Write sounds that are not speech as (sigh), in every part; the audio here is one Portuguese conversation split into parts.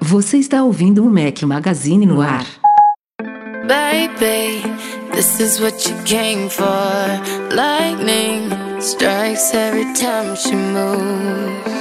Você está ouvindo o Mac Magazine no ar. Baby, this is what you came for. Lightning strikes every time she moves.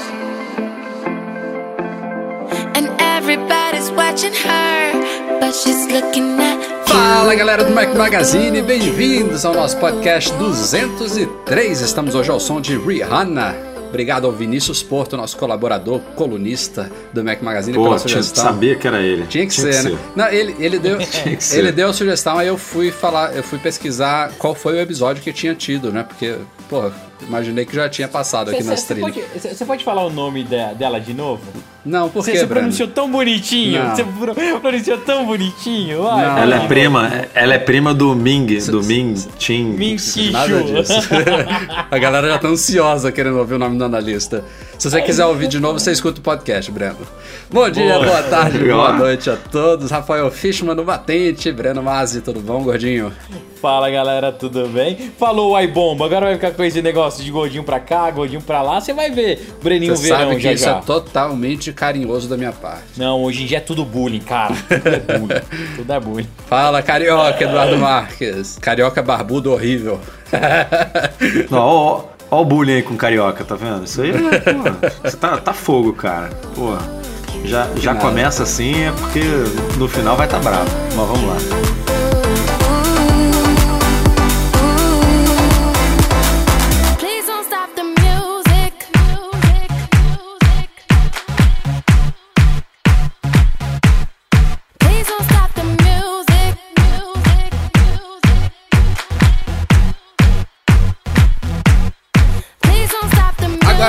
And everybody's watching her, but she's looking at. Fala galera do Mac Magazine, bem-vindos ao nosso podcast 203. Estamos hoje ao som de Rihanna. Obrigado ao Vinícius Porto, nosso colaborador, colunista do Mac Magazine, Pô, pela tinha, sugestão. sabia que era ele. Tinha que ser, né? Não, ele, ele deu, (laughs) que ser. ele deu a sugestão, aí eu fui falar, eu fui pesquisar qual foi o episódio que tinha tido, né? Porque, porra, imaginei que já tinha passado aqui nas Você trilhas. pode, cê- cê pode falar o nome de- dela de novo? Não, por Você quê, você pronunciou tão bonitinho. Você pro- pronunciou tão bonitinho. Vai, Não. vai. Ela é prima, ela é prima do Ming, do Ming Chin. Minquicho. Nada disso. (laughs) a galera já tá ansiosa querendo ouvir o nome do analista. Se você quiser ouvir de novo, você escuta o podcast, Breno. Bom dia, boa, Boa. tarde, boa noite a todos. Rafael Fishman no Batente, Breno Mazzi, tudo bom, gordinho? Fala galera, tudo bem? Falou o iBomba, agora vai ficar com esse negócio de gordinho pra cá, gordinho pra lá. Você vai ver Breninho Você Verão sabe que já isso já. é totalmente carinhoso da minha parte. Não, hoje em dia é tudo bullying, cara. Tudo é bullying. (laughs) tudo é bullying. Fala, carioca, Eduardo Marques. Carioca barbudo horrível. (laughs) Ó, ó, ó o bullying aí com carioca, tá vendo? Isso aí, pô, você tá, tá fogo, cara. Pô, já, já começa assim, é porque no final vai tá bravo. Mas vamos lá.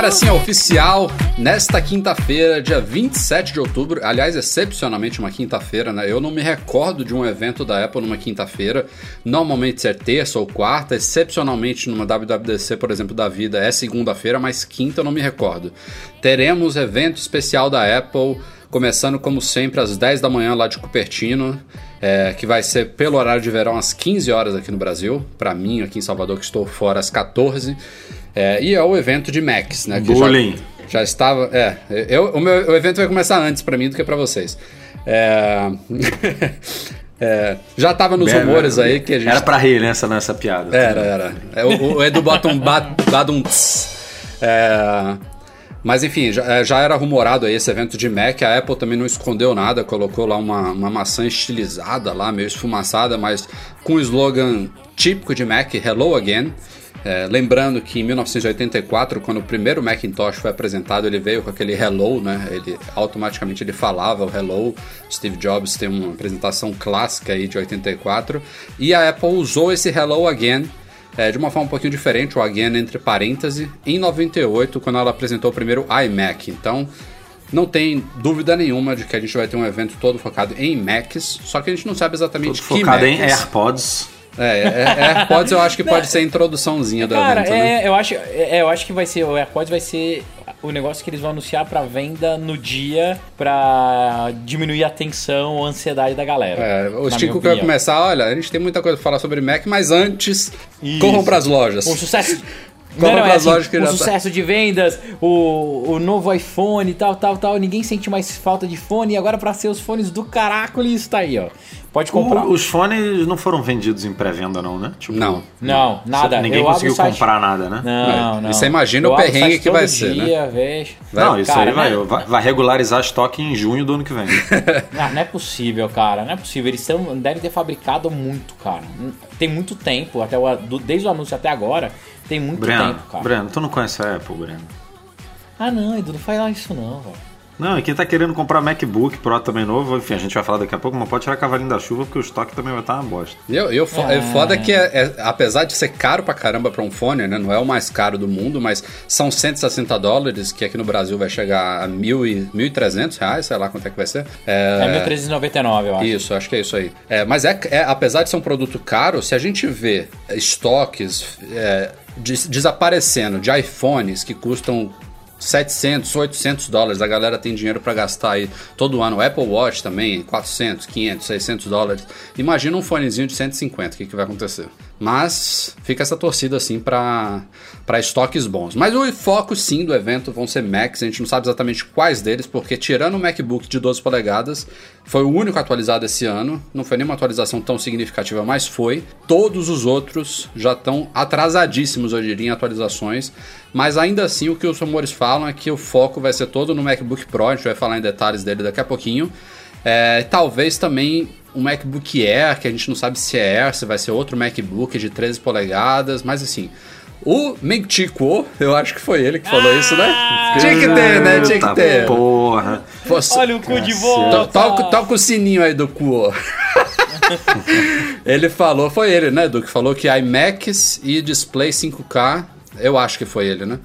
Agora sim, é oficial, nesta quinta-feira, dia 27 de outubro, aliás, excepcionalmente uma quinta-feira, né? Eu não me recordo de um evento da Apple numa quinta-feira, normalmente é terça ou quarta, excepcionalmente numa WWDC, por exemplo, da vida, é segunda-feira, mas quinta eu não me recordo. Teremos evento especial da Apple, começando como sempre às 10 da manhã lá de Cupertino, é, que vai ser pelo horário de verão às 15 horas aqui no Brasil, para mim aqui em Salvador que estou fora às 14. É, e é o evento de Macs, né? que já- Bullying. Já, estava. É, eu, o meu o evento vai começar antes pra mim do que pra vocês. É, (laughs) é, já tava nos rumores aí que a gente. Era pra rir nessa, nessa piada. Era, era. É, o, o Edu bota um ba- badum. É, mas enfim, já, é, já era rumorado aí esse evento de Mac. A Apple também não escondeu nada, colocou lá uma, uma maçã estilizada lá, meio esfumaçada, mas com o slogan típico de Mac, Hello Again. É, lembrando que em 1984, quando o primeiro Macintosh foi apresentado, ele veio com aquele Hello, né? Ele automaticamente ele falava o Hello. Steve Jobs tem uma apresentação clássica aí de 84 e a Apple usou esse Hello Again é, de uma forma um pouquinho diferente, o again entre parênteses, em 98, quando ela apresentou o primeiro iMac. Então, não tem dúvida nenhuma de que a gente vai ter um evento todo focado em Macs, só que a gente não sabe exatamente Tudo que focado em Macs. AirPods. É, é, é, AirPods eu acho que pode ser a introduçãozinha do Cara, né? é, eu, acho, é, eu acho que vai ser. O AirPods vai ser o negócio que eles vão anunciar pra venda no dia pra diminuir a tensão, a ansiedade da galera. É, o Chico quer opinião. começar, olha, a gente tem muita coisa pra falar sobre Mac, mas antes, Isso. corram pras lojas. Um sucesso. (laughs) Não, não, é assim, lojas que o já tá- sucesso de vendas, o, o novo iPhone e tal, tal, tal. Ninguém sente mais falta de fone. E agora, pra ser os fones do caracoles, tá aí, ó. Pode comprar. O- os fones não foram vendidos em pré-venda, não, né? Tipo, Não. Não, nada. Ninguém Eu conseguiu site- comprar nada, né? Não, É, não. e você imagina Eu o perrengue que vai todo ser, né? dia, vejo. Não, isso Cara, aí vai, né? vai, vai regularizar estoque em junho do ano que vem. (laughs) Ah, não é possível, cara. Não é possível. Eles tão, devem ter fabricado muito, cara. Tem muito tempo, até o, do- desde o anúncio até agora, tem muito Breno, tempo, cara. Breno, tu não conhece a Apple, Breno? Ah, não, Edu, não faz isso não, velho. Não, e quem tá querendo comprar MacBook Pro também novo, enfim, a gente vai falar daqui a pouco, mas pode tirar cavalinho da chuva, porque o estoque também vai estar uma bosta. Eu, eu, fo- é foda que, é, é- apesar de ser caro pra caramba pra um fone, né? Não é o mais caro do mundo, mas são 160 dólares, que aqui no Brasil vai chegar a mil e- 1.300 reais, sei lá quanto é que vai ser. É 1399, eu acho. Isso, acho que é isso aí. É, mas é, é- apesar de ser um produto caro, se a gente vê estoques é, des- desaparecendo de iPhones que custam 700, 800 dólares, a galera tem dinheiro pra gastar aí todo ano. O Apple Watch também, 400, 500, 600 dólares. Imagina um fonezinho de 150, o que, que vai acontecer? Mas fica essa torcida assim para estoques bons. Mas o foco sim do evento vão ser Macs, a gente não sabe exatamente quais deles, porque tirando o MacBook de 12 polegadas, foi o único atualizado esse ano, não foi nenhuma atualização tão significativa, mas foi. Todos os outros já estão atrasadíssimos, eu diria, em atualizações, mas ainda assim o que os rumores falam é que o foco vai ser todo no MacBook Pro, a gente vai falar em detalhes dele daqui a pouquinho. É, talvez também um MacBook Air, que a gente não sabe se é Air, se vai ser outro MacBook de 13 polegadas, mas assim, o Meng Chi Kuo, eu acho que foi ele que falou isso, né? Tinha que ter, né? Tinha que ter. Porra. Fosse- Olha o cu de volta. Toca, toca o sininho aí do Kuo. (laughs) ele falou, foi ele, né, Edu, que falou que iMacs e display 5K, eu acho que foi ele, né?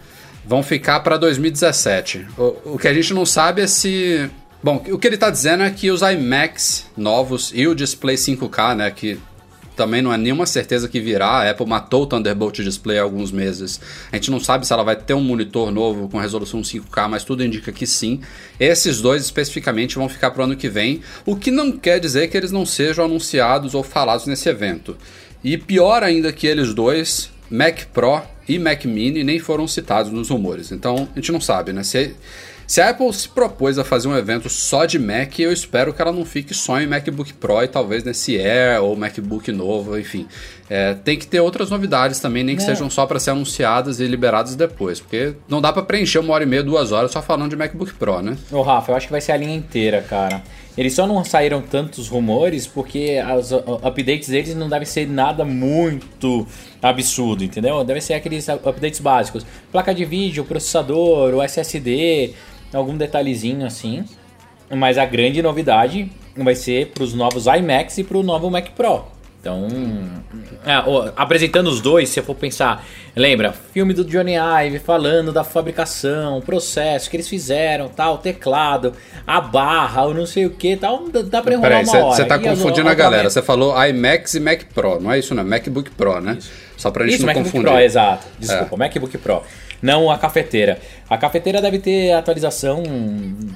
Vão ficar para 2017. O, o que a gente não sabe é se. Bom, o que ele tá dizendo é que os iMacs novos e o display 5K, né, que também não é nenhuma certeza que virá. A Apple matou o Thunderbolt Display há alguns meses. A gente não sabe se ela vai ter um monitor novo com resolução 5K, mas tudo indica que sim. Esses dois especificamente vão ficar para o ano que vem, o que não quer dizer que eles não sejam anunciados ou falados nesse evento. E pior ainda que eles dois, Mac Pro e Mac Mini nem foram citados nos rumores. Então a gente não sabe, né? Se, se a Apple se propôs a fazer um evento só de Mac, eu espero que ela não fique só em MacBook Pro e talvez nesse Air ou MacBook novo, enfim. É, tem que ter outras novidades também, nem que sejam só para ser anunciadas e liberadas depois, porque não dá para preencher uma hora e meia, duas horas só falando de MacBook Pro, né? Ô, Rafa, eu acho que vai ser a linha inteira, cara. Eles só não saíram tantos rumores porque os updates deles não devem ser nada muito absurdo, entendeu? Devem ser aqueles updates básicos. Placa de vídeo, processador, o SSD, algum detalhezinho assim. Mas a grande novidade vai ser para os novos iMacs e para o novo Mac Pro. Então, é, ó, apresentando os dois, se eu for pensar, lembra, filme do Johnny Ive falando da fabricação, o processo que eles fizeram, tal, teclado, a barra, o não sei o que, tal, dá- pra enrolar Peraí, uma hora. você tá E as- confundindo a galera. Você falou iMacs e Mac Pro, não é isso, não? MacBook Pro, né? Só pra gente Isso, não MacBook confundir. Pro, exato. Desculpa, É. MacBook Pro. Não a cafeteira. A cafeteira deve ter atualização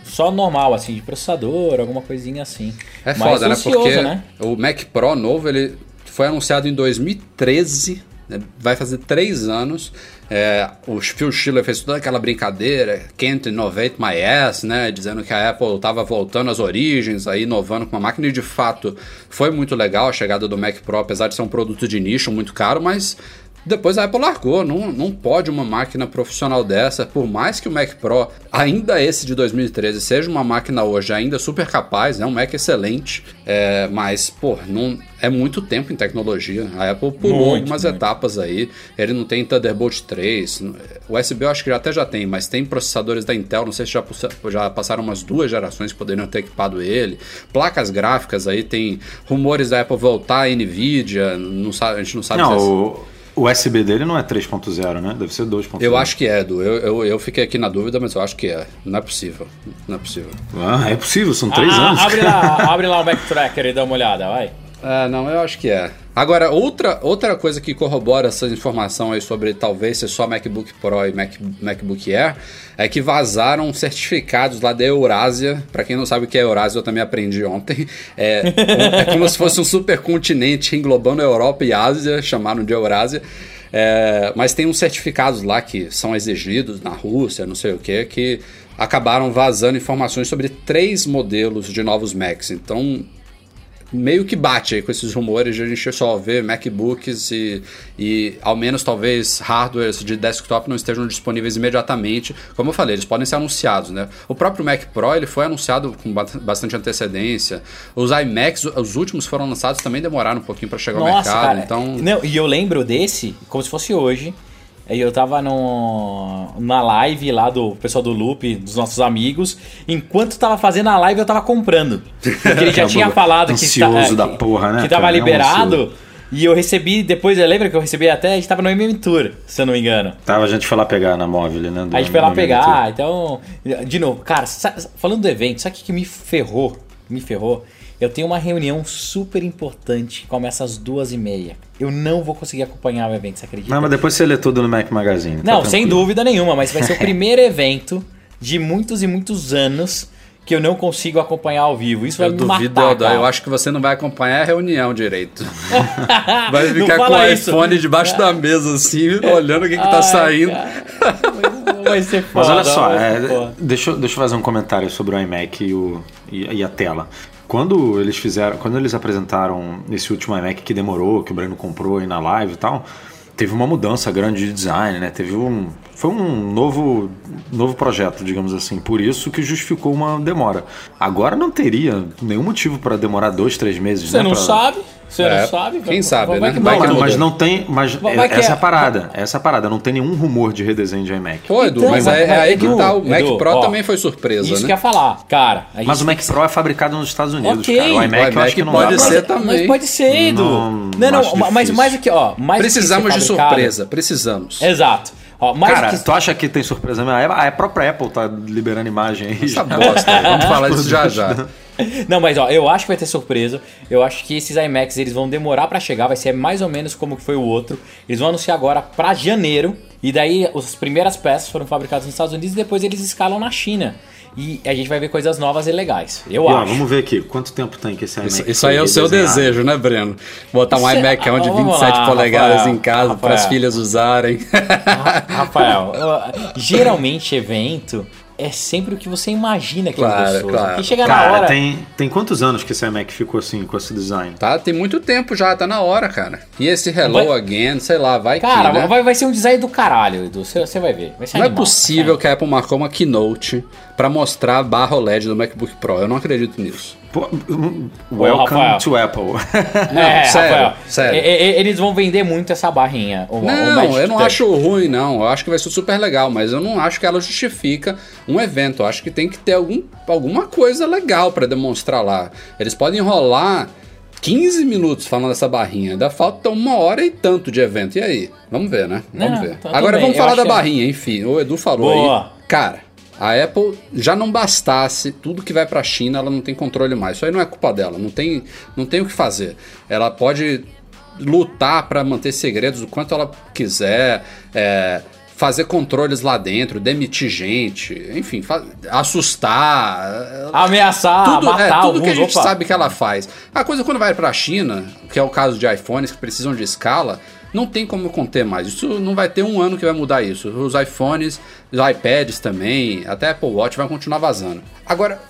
só normal, assim, de processador, alguma coisinha assim. É Mas foda, né? ansioso, Porque né? o Mac Pro novo, ele foi anunciado em 2013, né? vai fazer três anos. É, o Phil Schiller fez toda aquela brincadeira, can't innovate my ass, né? Dizendo que a Apple estava voltando às origens, aí inovando com uma máquina. E de fato, foi muito legal a chegada do Mac Pro, apesar de ser um produto de nicho muito caro, mas depois a Apple largou, não, não pode uma máquina profissional dessa, por mais que o Mac Pro, ainda esse de 2013, seja uma máquina hoje ainda super capaz, é um Mac excelente, é, mas, pô, não, é muito tempo em tecnologia. A Apple pulou Muito, algumas muito. etapas aí, ele não tem Thunderbolt 3, o USB eu acho que até já tem, mas tem processadores da Intel, não sei se já, já passaram umas duas gerações que poderiam ter equipado ele, placas gráficas aí, tem rumores da Apple voltar a NVIDIA, não sabe, a gente não sabe se é Não, o, o USB dele não é 3.0, né? Deve ser 2.0. Eu acho que é, Edu. Eu, eu, eu fiquei aqui na dúvida, mas eu acho que é. Não é possível. Não é possível. Ah, é possível, são três Ah, anos. Abre lá, abre lá o backtracker e dá uma olhada, vai. É, não, eu acho que é. Agora, outra, outra coisa que corrobora essa informação aí sobre talvez ser só MacBook Pro e Mac, MacBook Air é que vazaram certificados lá da Eurásia. Pra quem não sabe o que é Eurásia, eu também aprendi ontem. É, é como se fosse um supercontinente englobando a Europa e Ásia, chamaram de Eurásia. É, mas tem uns certificados lá que são exigidos na Rússia, não sei o que, que acabaram vazando informações sobre três modelos de novos Macs. Então, meio que bate aí com esses rumores de a gente só ver MacBooks e, e ao menos talvez hardwares de desktop não estejam disponíveis imediatamente. Como eu falei, eles podem ser anunciados, né? O próprio Mac Pro ele foi anunciado com ba- bastante antecedência. Os iMacs, os últimos foram lançados também demoraram um pouquinho para chegar ao Nossa, mercado. cara. Então, Não, e eu lembro desse como se fosse hoje. Aí eu tava no, na live lá do pessoal do Loop, dos nossos amigos. Enquanto tava fazendo a live, eu tava comprando. Porque ele (laughs) já tinha falado que, está- da porra, né, que tava cara? É liberado. e eu recebi, depois, lembra que eu recebi até, a gente tava no MM Tour, se eu não me engano. Tava, a gente foi lá pegar na móvel, né? do- A gente foi lá pegar, então. De novo, cara, falando do evento, sabe o que me ferrou? Me ferrou. Eu tenho uma reunião super importante que começa às duas e meia. Eu não vou conseguir acompanhar o evento, você acredita? Não, mas depois você lê tudo no Mac Magazine. tá Não, sem dúvida nenhuma, mas vai ser o (laughs) primeiro evento de muitos e muitos anos que eu não consigo acompanhar ao vivo. Isso vai Eu me duvido, matar, cara. eu acho que você não vai acompanhar a reunião direito. (laughs) Vai ficar com o fala isso. iPhone debaixo da mesa, assim, olhando o que, que tá Ai, saindo. vai ser foda. Mas olha só, vai é, deixa, eu- deixa eu fazer um comentário sobre o iMac e, o, e, e a tela. Quando eles fizeram, quando eles apresentaram esse último iMac que demorou, que o Breno comprou aí na live e tal, teve uma mudança grande de design, né? Teve um, foi um novo, novo projeto, digamos assim. Por isso que justificou uma demora. Agora não teria nenhum motivo para demorar dois, três meses. Você né, não pra- sabe? Você É, não sabe? quem sabe, vai né? Vai Não, mas, não tem. Mas Vai- vai que essa é é- a parada. Essa é a parada. Não tem nenhum rumor de redesenho de iMac. Pô, Edu, Então, mas vai- é, é vai- aí que tá. O Mac Edu, Pro ó, também foi surpresa, Isso né? que eu ia falar, cara. Mas o Mac Pro é fabricado nos Estados Unidos, Ok. cara. O iMac, O eu iMac acho que não pode dá ser mas, também. Mas pode ser, Edu. Não, Não, não, mas mais do que, ó. Mais Precisamos de fabricado- surpresa, precisamos. Exato. Ó, mais Cara, que... tu acha que tem surpresa mesmo? A a própria Apple tá liberando imagem aí. Essa bosta, vamos (laughs) falar disso já já. (laughs) (laughs) Não, mas ó, eu acho que vai ter surpresa. Eu acho que esses iMacs eles vão demorar pra chegar, vai ser mais ou menos como que foi o outro. Eles vão anunciar agora pra janeiro. E daí as primeiras peças foram fabricadas nos Estados Unidos e depois eles escalam na China. E a gente vai ver coisas novas e legais. Eu E, ó, acho. vamos ver aqui. Quanto tempo tem que esse iMac Isso, isso aí é o seu desejo, né, Breno? Botar um iMac de Vamos 27 lá, polegadas Rafael, em casa para as filhas usarem. Ra- (laughs) Rafael, geralmente evento é sempre o que você imagina que é Claro, gostoso. claro. E chega na Cara, hora. tem, tem quantos anos que esse iMac ficou assim, com esse design? Tá, tem muito tempo já, tá na hora, cara. E esse Hello Vai- Again, sei lá, vai Cara, que, né? vai, vai ser um design do caralho, Edu. Você você vai ver. Vai ser Não é animal. possível que a Apple marcou uma keynote pra mostrar a barra OLED do MacBook Pro. Eu não acredito nisso. Pô, um, welcome to Apple. (laughs) É, sério, Rafael, sério. Eles vão vender muito essa barrinha. O, o Não, Magic eu não acho ruim, não. Eu acho que vai ser super legal, mas eu não acho que ela justifica um evento. Eu acho que tem que ter algum, alguma coisa legal pra demonstrar lá. Eles podem enrolar 15 minutos falando dessa barrinha. Ainda falta uma hora e tanto de evento. E aí? Vamos ver, né? Vamos Não, ver. tá- Agora vamos bem, eu falar da que- barrinha, enfim. O Edu falou Boa. aí. Cara, a Apple já não bastasse tudo que vai pra China, ela não tem controle mais. Isso aí não é culpa dela, não tem, não tem o que fazer. Ela pode lutar pra manter segredos o quanto ela quiser, é, fazer controles lá dentro, demitir gente, enfim, assustar. Ameaçar, tudo, é, matar tudo que a alguns. gente Opa. sabe que ela faz. A coisa quando vai pra China, que é o caso de iPhones que precisam de escala, não tem como conter mais. Isso não vai ter um ano que vai mudar isso. Os iPhones, os iPads também, até Apple Watch vai continuar vazando. Agora,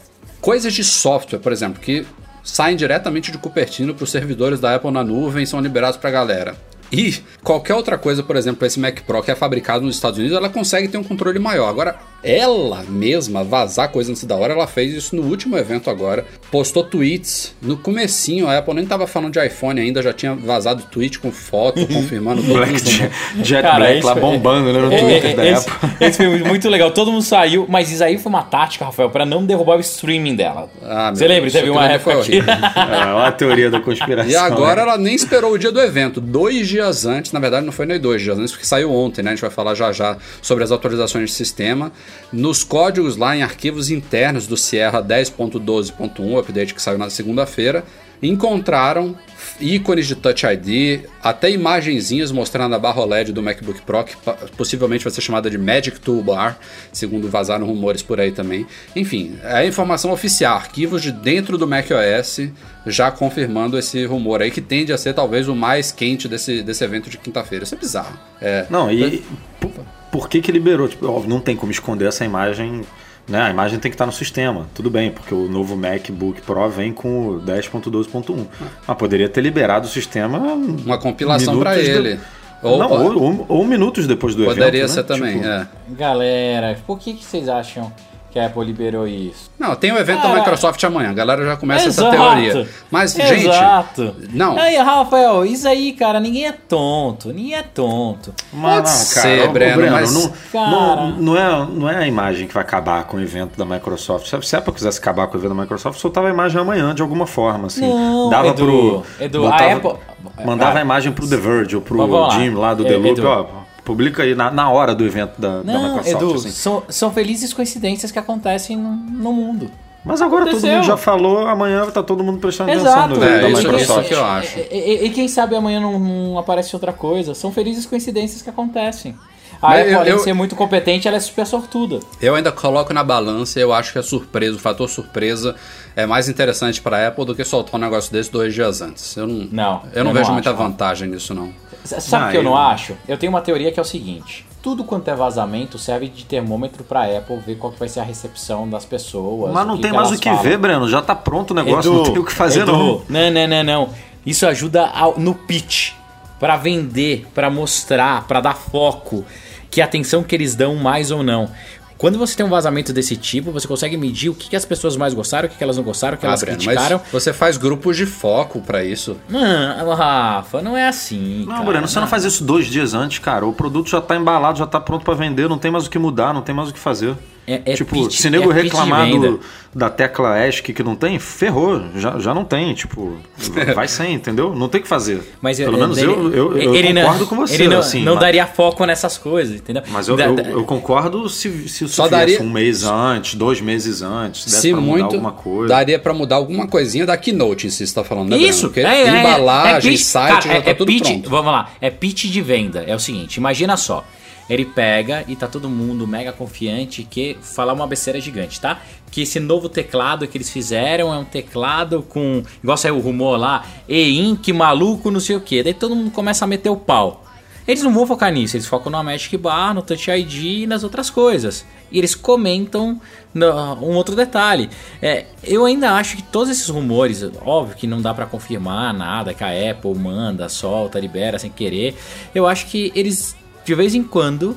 coisas de software, por exemplo, que saem diretamente de Cupertino para os servidores da Apple na nuvem e são liberados para a galera. E qualquer outra coisa, por exemplo, esse Mac Pro que é fabricado nos Estados Unidos, ela consegue ter um controle maior. Agora, ela mesma vazar coisa antes da hora, ela fez isso no último evento agora. Postou tweets no comecinho, a Apple nem tava falando de iPhone ainda, já tinha vazado tweet com foto, confirmando todos Black Jet, Jet Cara, Black lá é- bombando né, no É, Twitter é, da esse, Apple. (laughs) esse foi muito legal. Todo mundo saiu, mas isso aí foi uma tática, Rafael, pra não derrubar o streaming dela. Ah, Você lembra? Teve uma época foi que. (laughs) É uma teoria da conspiração. E agora né? ela nem esperou o dia do evento. Dois dias antes, na verdade não foi nem dois dias antes, porque saiu ontem, né? A gente vai falar já já sobre as atualizações de sistema. Nos códigos lá em arquivos internos do Sierra 10.12.1, o update que saiu na segunda-feira, encontraram ícones de Touch ID, até imagenzinhas mostrando a barra OLED do MacBook Pro, que possivelmente vai ser chamada de Magic Toolbar, segundo vazaram rumores por aí também. Enfim, é a informação oficial, arquivos de dentro do macOS já confirmando esse rumor aí, que tende a ser talvez o mais quente desse, desse evento de quinta-feira. Isso é bizarro. É, Não, e por, por que que liberou? Tipo, óbvio, não tem como esconder essa imagem, né? A imagem tem que estar no sistema, tudo bem, porque o novo MacBook Pro vem com o 10.12.1. Mas poderia ter liberado o sistema uma compilação para de- ele. Ou, não, ou, ou- ou minutos depois do poderia evento, ser né? também, Tipo, é. Galera, por que, que vocês acham que a Apple liberou isso. Não, tem o evento Cara, da Microsoft amanhã, a galera já começa Exato. essa teoria. Mas, Exato. gente, não. Aí, Rafael, isso aí, cara, ninguém é tonto. Ninguém é tonto. Pode ser, ô, ô, Breno, mas- não, Cara. não, não é, não é a imagem que vai acabar com o evento da Microsoft. Se a Apple quisesse acabar com o evento da Microsoft, soltava a imagem amanhã de alguma forma. Assim. Não, Dava Edu, pro. Edu, botava- a Apple- Mandava Ah, a imagem pro The Verge ou pro Mas. Jim lá do É, The Loop, Edu. ó. Publica aí na, na hora do evento da, da Não, Microsoft. Edu, assim. são, são felizes coincidências que acontecem no, no mundo. Mas agora todo Aconteceu. mundo já falou, amanhã tá todo mundo prestando atenção Exato. no evento É, da isso- Microsoft. isso que eu acho. E, e- e quem sabe amanhã não, não aparece outra coisa. São felizes coincidências que acontecem. A Mas Apple, eu- além eu- de ser muito competente, ela é super sortuda. Eu ainda coloco na balança e eu acho que a surpresa, o fator surpresa, é mais interessante para a Apple do que soltar um negócio desse dois dias antes. Eu não, Não, eu não eu vejo não muita acho. vantagem nisso, não. Sabe o Ah, que eu eu- não acho? Eu tenho uma teoria que é o seguinte: tudo quanto é vazamento serve de termômetro pra Apple ver qual que vai ser a recepção das pessoas. Mas não tem mais o que falam. ver, Breno. Já tá pronto o negócio, Edu, não tem o que fazer, Edu, não. Não, não, não, não. Isso ajuda ao- no pitch, Pra vender, pra mostrar, pra dar foco, que atenção que eles dão mais ou não. Quando você tem um vazamento desse tipo, você consegue medir o que, que as pessoas mais gostaram, o que, que elas não gostaram, o que Ah, elas Breno, criticaram. mas você faz grupos de foco para isso. Não, Rafa, não é assim. Não, cara. Breno, você não faz isso dois dias antes, cara. O produto já tá embalado, já tá pronto pra vender, não tem mais o que mudar, não tem mais o que fazer. É- é tipo, pitch- se nego é reclamar do, da tecla ESC que não tem, ferrou. Já, já não tem, tipo, vai sem, entendeu? Não tem o que fazer. Mas Pelo eu- menos ele- eu, eu, eu ele não- concordo com você, Ele não, assim. não mas, daria foco nessas coisas, entendeu? mas eu, Da- eu, da- eu concordo se, se Só daria- um mês antes, dois meses antes, desse Se pra mudar muito, alguma coisa. daria para mudar alguma coisinha da Keynote em si, você tá falando, né, Isso, Breno? Porque é, é, embalagem, é pitch- site, cara, já tá é, é tudo pitch, pronto. Vamos lá, é pitch de venda. É o seguinte, imagina só. Ele pega e tá todo mundo mega confiante que falar uma besteira gigante, tá? Que esse novo teclado que eles fizeram é um teclado com. Igual saiu o rumor lá, e-ink maluco, não sei o que. Daí todo mundo começa a meter o pau. Eles não vão focar nisso, eles focam no Magic Bar, no Touch ID e nas outras coisas. E eles comentam um outro detalhe. É, eu ainda acho que todos esses rumores, óbvio que não dá pra confirmar nada, que a Apple manda, solta, libera sem querer. Eu acho que eles, de vez em quando,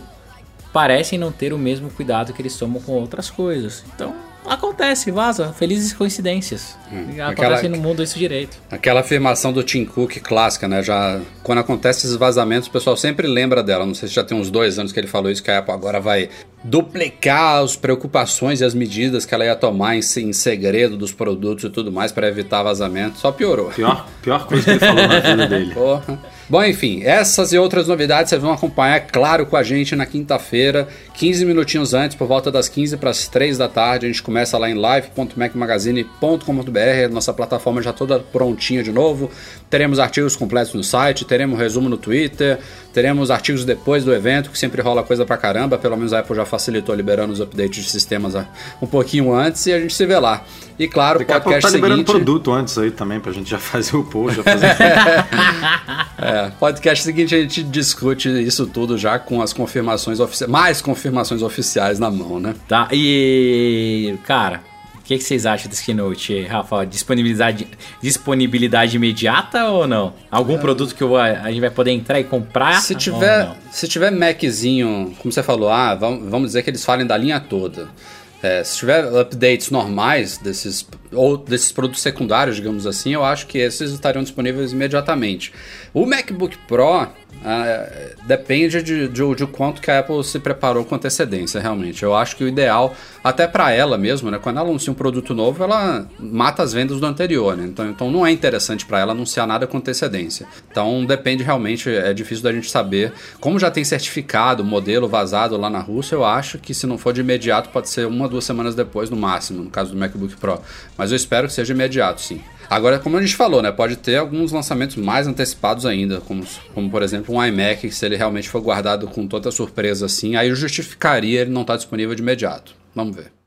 parecem não ter o mesmo cuidado que eles tomam com outras coisas. Então, acontece, vaza. Felizes coincidências. Acontece aquela- no mundo isso direito. Aquela afirmação do Tim Cook clássica, né? Já quando acontece esses vazamentos, o pessoal sempre lembra dela. Não sei se já tem uns dois anos que ele falou isso, que a Apple agora vai duplicar as preocupações e as medidas que ela ia tomar em, em segredo dos produtos e tudo mais para evitar vazamento. Só piorou. Pior, pior coisa que ele falou na vida dele. (laughs) Porra. Bom, enfim, essas e outras novidades vocês vão acompanhar, claro, com a gente na quinta-feira, 15 minutinhos antes, por volta das 15 para as 3 da tarde. A gente começa lá em live.macmagazine.com.br, nossa plataforma já toda prontinha de novo. Teremos artigos completos no site, teremos resumo no Twitter, teremos artigos depois do evento, que sempre rola coisa pra caramba. Pelo menos a Apple já facilitou liberando os updates de sistemas um pouquinho antes e a gente se vê lá. E claro, o podcast tá liberando seguinte. produto antes aí também, pra gente já (laughs) fazer o post, já fazer (laughs) (laughs) É, podcast seguinte a gente discute isso tudo já com as confirmações oficiais, mais confirmações oficiais na mão, né? Tá, e. Cara, o que, que vocês acham desse Keynote, Rafa? Disponibilidade, disponibilidade imediata ou não? Algum produto que eu- a gente vai poder entrar e comprar? Se tiver, se tiver Maczinho, como você falou, ah, vamos dizer que eles falem da linha toda. É, se tiver updates normais desses ou desses produtos secundários, digamos assim, eu acho que esses estariam disponíveis imediatamente. O MacBook Pro ah, depende de, de, de quanto que a Apple se preparou com antecedência, realmente. Eu acho que o ideal, até para ela mesmo, né, quando ela anuncia um produto novo, ela mata as vendas do anterior, né? Então, então não é interessante para ela anunciar nada com antecedência. Então depende realmente, é difícil da gente saber. Como já tem certificado, modelo vazado lá na Rússia, eu acho que se não for de imediato, pode ser uma, duas semanas depois no máximo, no caso do MacBook Pro. Mas eu espero que seja imediato, sim. Agora, como a gente falou, né, pode ter alguns lançamentos mais antecipados ainda, como, como por exemplo um iMac, que se ele realmente for guardado com toda surpresa assim, aí justificaria ele não estar disponível de imediato. Vamos ver.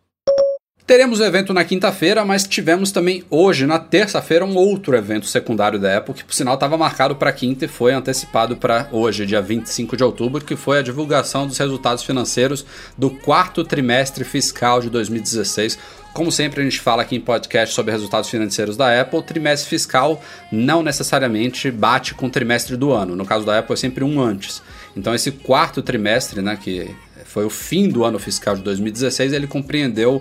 Teremos o evento na quinta-feira, mas tivemos também hoje, na terça-feira, um outro evento secundário da Apple, que por sinal estava marcado para quinta e foi antecipado para hoje, dia 25 de outubro, que foi a divulgação dos resultados financeiros do quarto trimestre fiscal de 2016. Como sempre a gente fala aqui em podcast sobre resultados financeiros da Apple, trimestre fiscal não necessariamente bate com o trimestre do ano. No caso da Apple é sempre um antes. Então esse quarto trimestre, né, que foi o fim do ano fiscal de 2016, ele compreendeu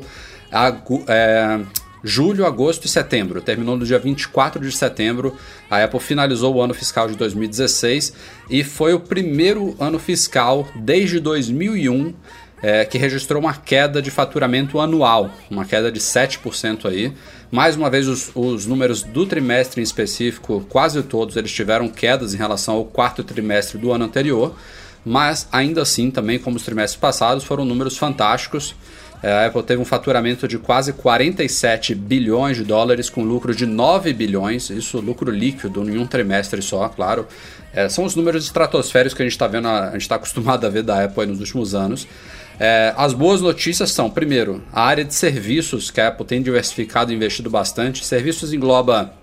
a, é, julho, agosto e setembro. Terminou no dia 24 de setembro. A Apple finalizou o ano fiscal de 2016 e foi o primeiro ano fiscal desde 2001 é, que registrou uma queda de faturamento anual, uma queda de 7% aí. Mais uma vez, os, os, números do trimestre em específico, quase todos, eles tiveram quedas em relação ao quarto trimestre do ano anterior, mas ainda assim, também como os trimestres passados, foram números fantásticos. É, a Apple teve um faturamento de quase 47 bilhões de dólares, com lucro de 9 bilhões, isso lucro líquido em um trimestre só, claro. É, são os números estratosféricos que a gente está vendo, a gente está (laughs) acostumado a ver da Apple nos últimos anos. É, as boas notícias são, primeiro, a área de serviços que a Apple tem diversificado e investido bastante. Serviços engloba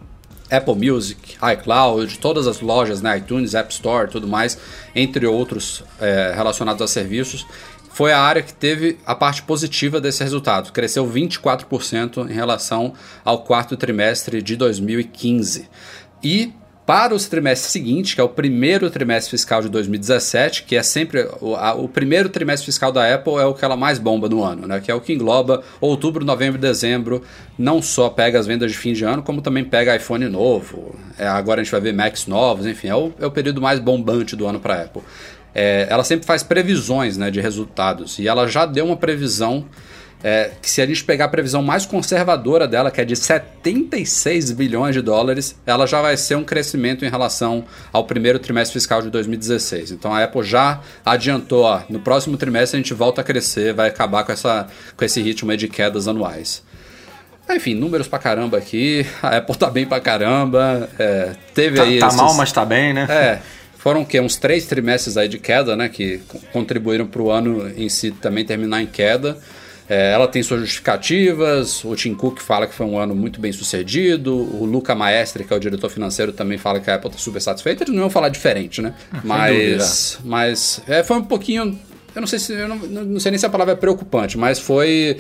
Apple Music, iCloud, todas as lojas, né, iTunes, App Store, tudo mais, entre outros é, relacionados a serviços foi a área que teve a parte positiva desse resultado. Cresceu 24% em relação ao quarto trimestre de 2015. E para o trimestre seguinte, que é o primeiro trimestre fiscal de 2017, que é sempre o, a, o, primeiro trimestre fiscal da Apple é o que ela mais bomba no ano, né? Que é o que engloba outubro, novembro dezembro. Não só pega as vendas de fim de ano, como também pega iPhone novo. É, agora a gente vai ver Macs novos, enfim, é o, é o período mais bombante do ano para a Apple é, ela sempre faz previsões né, de resultados. E ela já deu uma previsão é, que se a gente pegar a previsão mais conservadora dela, que é de 76 bilhões de dólares, ela já vai ser um crescimento em relação ao primeiro trimestre fiscal de 2016. Então a Apple já adiantou, ó, no próximo trimestre a gente volta a crescer, vai acabar com, essa, com esse ritmo de quedas anuais. Enfim, números pra caramba aqui, a Apple tá bem pra caramba, é, teve tá, aí... Tá esses, mal, mas tá bem, né? É, foram que uns três trimestres aí de queda, né, que contribuíram para o ano em si também terminar em queda. É, ela tem suas justificativas, o Tim Cook fala que foi um ano muito bem sucedido, o Luca Maestre, que é o diretor financeiro, também fala que a Apple está super satisfeita. Eles não iam falar diferente, né? mas mas é, foi um pouquinho. Eu não sei se. Eu não, não sei nem se a palavra é preocupante, mas foi